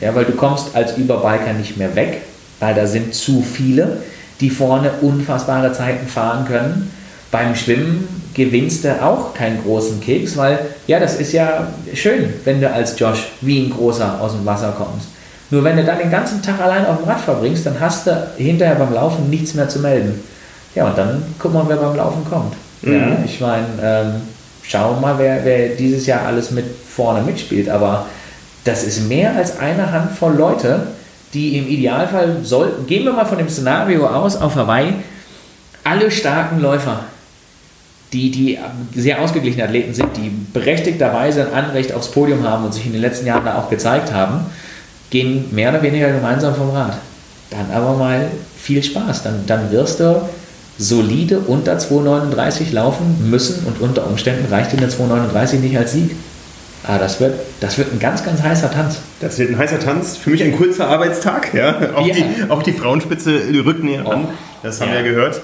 Ja, weil du kommst als Überbiker nicht mehr weg, weil da sind zu viele, die vorne unfassbare Zeiten fahren können. Beim Schwimmen gewinnst du auch keinen großen Keks, weil ja, das ist ja schön, wenn du als Josh wie ein großer aus dem Wasser kommst. Nur wenn du dann den ganzen Tag allein auf dem Rad verbringst, dann hast du hinterher beim Laufen nichts mehr zu melden. Ja, und dann guck mal, wer beim Laufen kommt. Mhm. Ja, ich meine, ähm, schauen wir mal, wer, wer dieses Jahr alles mit vorne mitspielt. Aber das ist mehr als eine Handvoll Leute, die im Idealfall sollten, gehen wir mal von dem Szenario aus auf Hawaii, alle starken Läufer, die, die sehr ausgeglichene Athleten sind, die berechtigterweise ein Anrecht aufs Podium haben und sich in den letzten Jahren da auch gezeigt haben, gehen mehr oder weniger gemeinsam vom Rad. Dann aber mal viel Spaß. Dann, dann wirst du solide unter 2,39 laufen müssen und unter Umständen reicht dir der 2,39 nicht als Sieg. Ah, das wird, das wird ein ganz, ganz heißer Tanz. Das wird ein heißer Tanz. Für mich ein kurzer Arbeitstag. Ja? Auch, ja. Die, auch die Frauenspitze rückt näher oh. an. Das haben ja. wir gehört.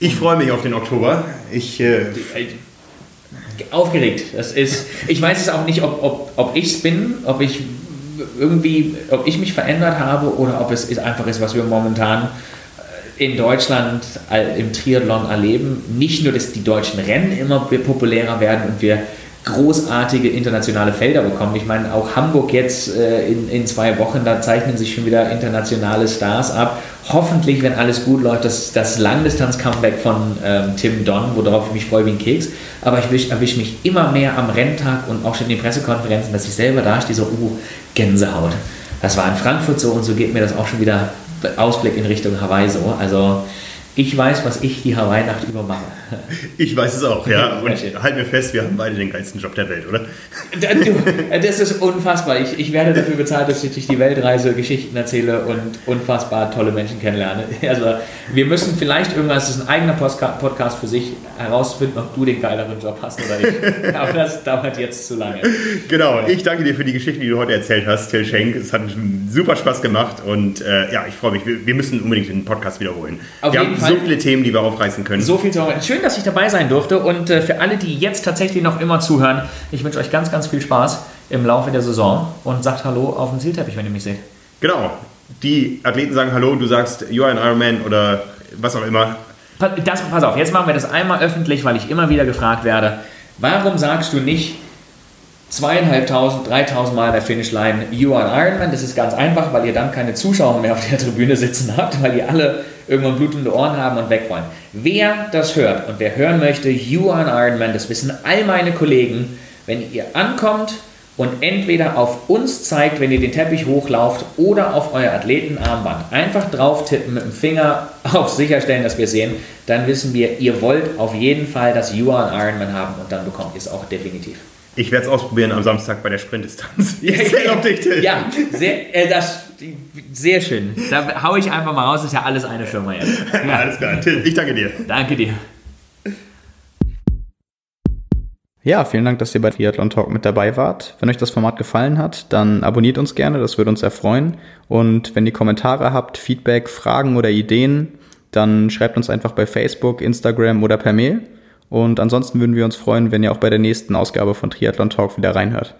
Ich freue mich auf den Oktober. Ich, äh, Aufgeregt. Das ist, ich weiß es auch nicht, ob, ob, ob ich es bin, ob ich irgendwie, ob ich mich verändert habe oder ob es einfach ist, was wir momentan in Deutschland im Triathlon erleben. Nicht nur, dass die deutschen Rennen immer populärer werden und wir großartige internationale Felder bekommen. Ich meine, auch Hamburg jetzt äh, in, in zwei Wochen, da zeichnen sich schon wieder internationale Stars ab. Hoffentlich, wenn alles gut läuft, das, das Langdistanz-Comeback von ähm, Tim Don, worauf ich mich freue wie ein Keks. Aber ich erwische mich immer mehr am Renntag und auch schon in den Pressekonferenzen, dass ich selber da stehe, so, uh, Gänsehaut. Das war in Frankfurt so und so geht mir das auch schon wieder Ausblick in Richtung Hawaii so. Also ich weiß, was ich die Hawaii-Nacht über mache. Ich weiß es auch, ja. Und halt mir fest, wir haben beide den geilsten Job der Welt, oder? Das ist unfassbar. Ich, ich werde dafür bezahlt, dass ich durch die Weltreise Geschichten erzähle und unfassbar tolle Menschen kennenlerne. Also wir müssen vielleicht irgendwas, das ist ein eigener Podcast für sich, herausfinden, ob du den geileren Job hast oder nicht. Aber das dauert jetzt zu lange. Genau, ich danke dir für die Geschichten, die du heute erzählt hast, Till Schenk. Es hat super Spaß gemacht und äh, ja, ich freue mich. Wir, wir, müssen unbedingt den Podcast wiederholen. Auf wir haben Fall. so viele Themen, die wir aufreißen können. So viel zu Schön, dass ich dabei sein durfte und äh, für alle, die jetzt tatsächlich noch immer zuhören, ich wünsche euch ganz, ganz viel Spaß im Laufe der Saison und sagt Hallo auf dem Zielteppich, wenn ihr mich seht. Genau. Die Athleten sagen Hallo, du sagst, you are an Ironman oder was auch immer. Das, pass auf, jetzt machen wir das einmal öffentlich, weil ich immer wieder gefragt werde, warum sagst du nicht zweieinhalbtausend, dreitausend Mal der Finishline You are an Ironman? Das ist ganz einfach, weil ihr dann keine Zuschauer mehr auf der Tribüne sitzen habt, weil ihr alle irgendwann blutende Ohren haben und weg wollen. Wer das hört und wer hören möchte, You are an Ironman, das wissen all meine Kollegen, wenn ihr ankommt und entweder auf uns zeigt, wenn ihr den Teppich hochlauft, oder auf euer Athletenarmband. Einfach drauf tippen mit dem Finger, auch sicherstellen, dass wir sehen. Dann wissen wir, ihr wollt auf jeden Fall das You are an Ironman haben und dann bekommt ihr es auch definitiv. Ich werde es ausprobieren am Samstag bei der Sprintdistanz. Ich zähle auf dich, Till. Ja, sehr, äh, das, sehr schön. Da haue ich einfach mal raus, ist ja alles eine Firma jetzt. Ja. alles klar, Till, ich danke dir. Danke dir. Ja, vielen Dank, dass ihr bei Triathlon Talk mit dabei wart. Wenn euch das Format gefallen hat, dann abonniert uns gerne, das würde uns sehr freuen. Und wenn ihr Kommentare habt, Feedback, Fragen oder Ideen, dann schreibt uns einfach bei Facebook, Instagram oder per Mail. Und ansonsten würden wir uns freuen, wenn ihr auch bei der nächsten Ausgabe von Triathlon Talk wieder reinhört.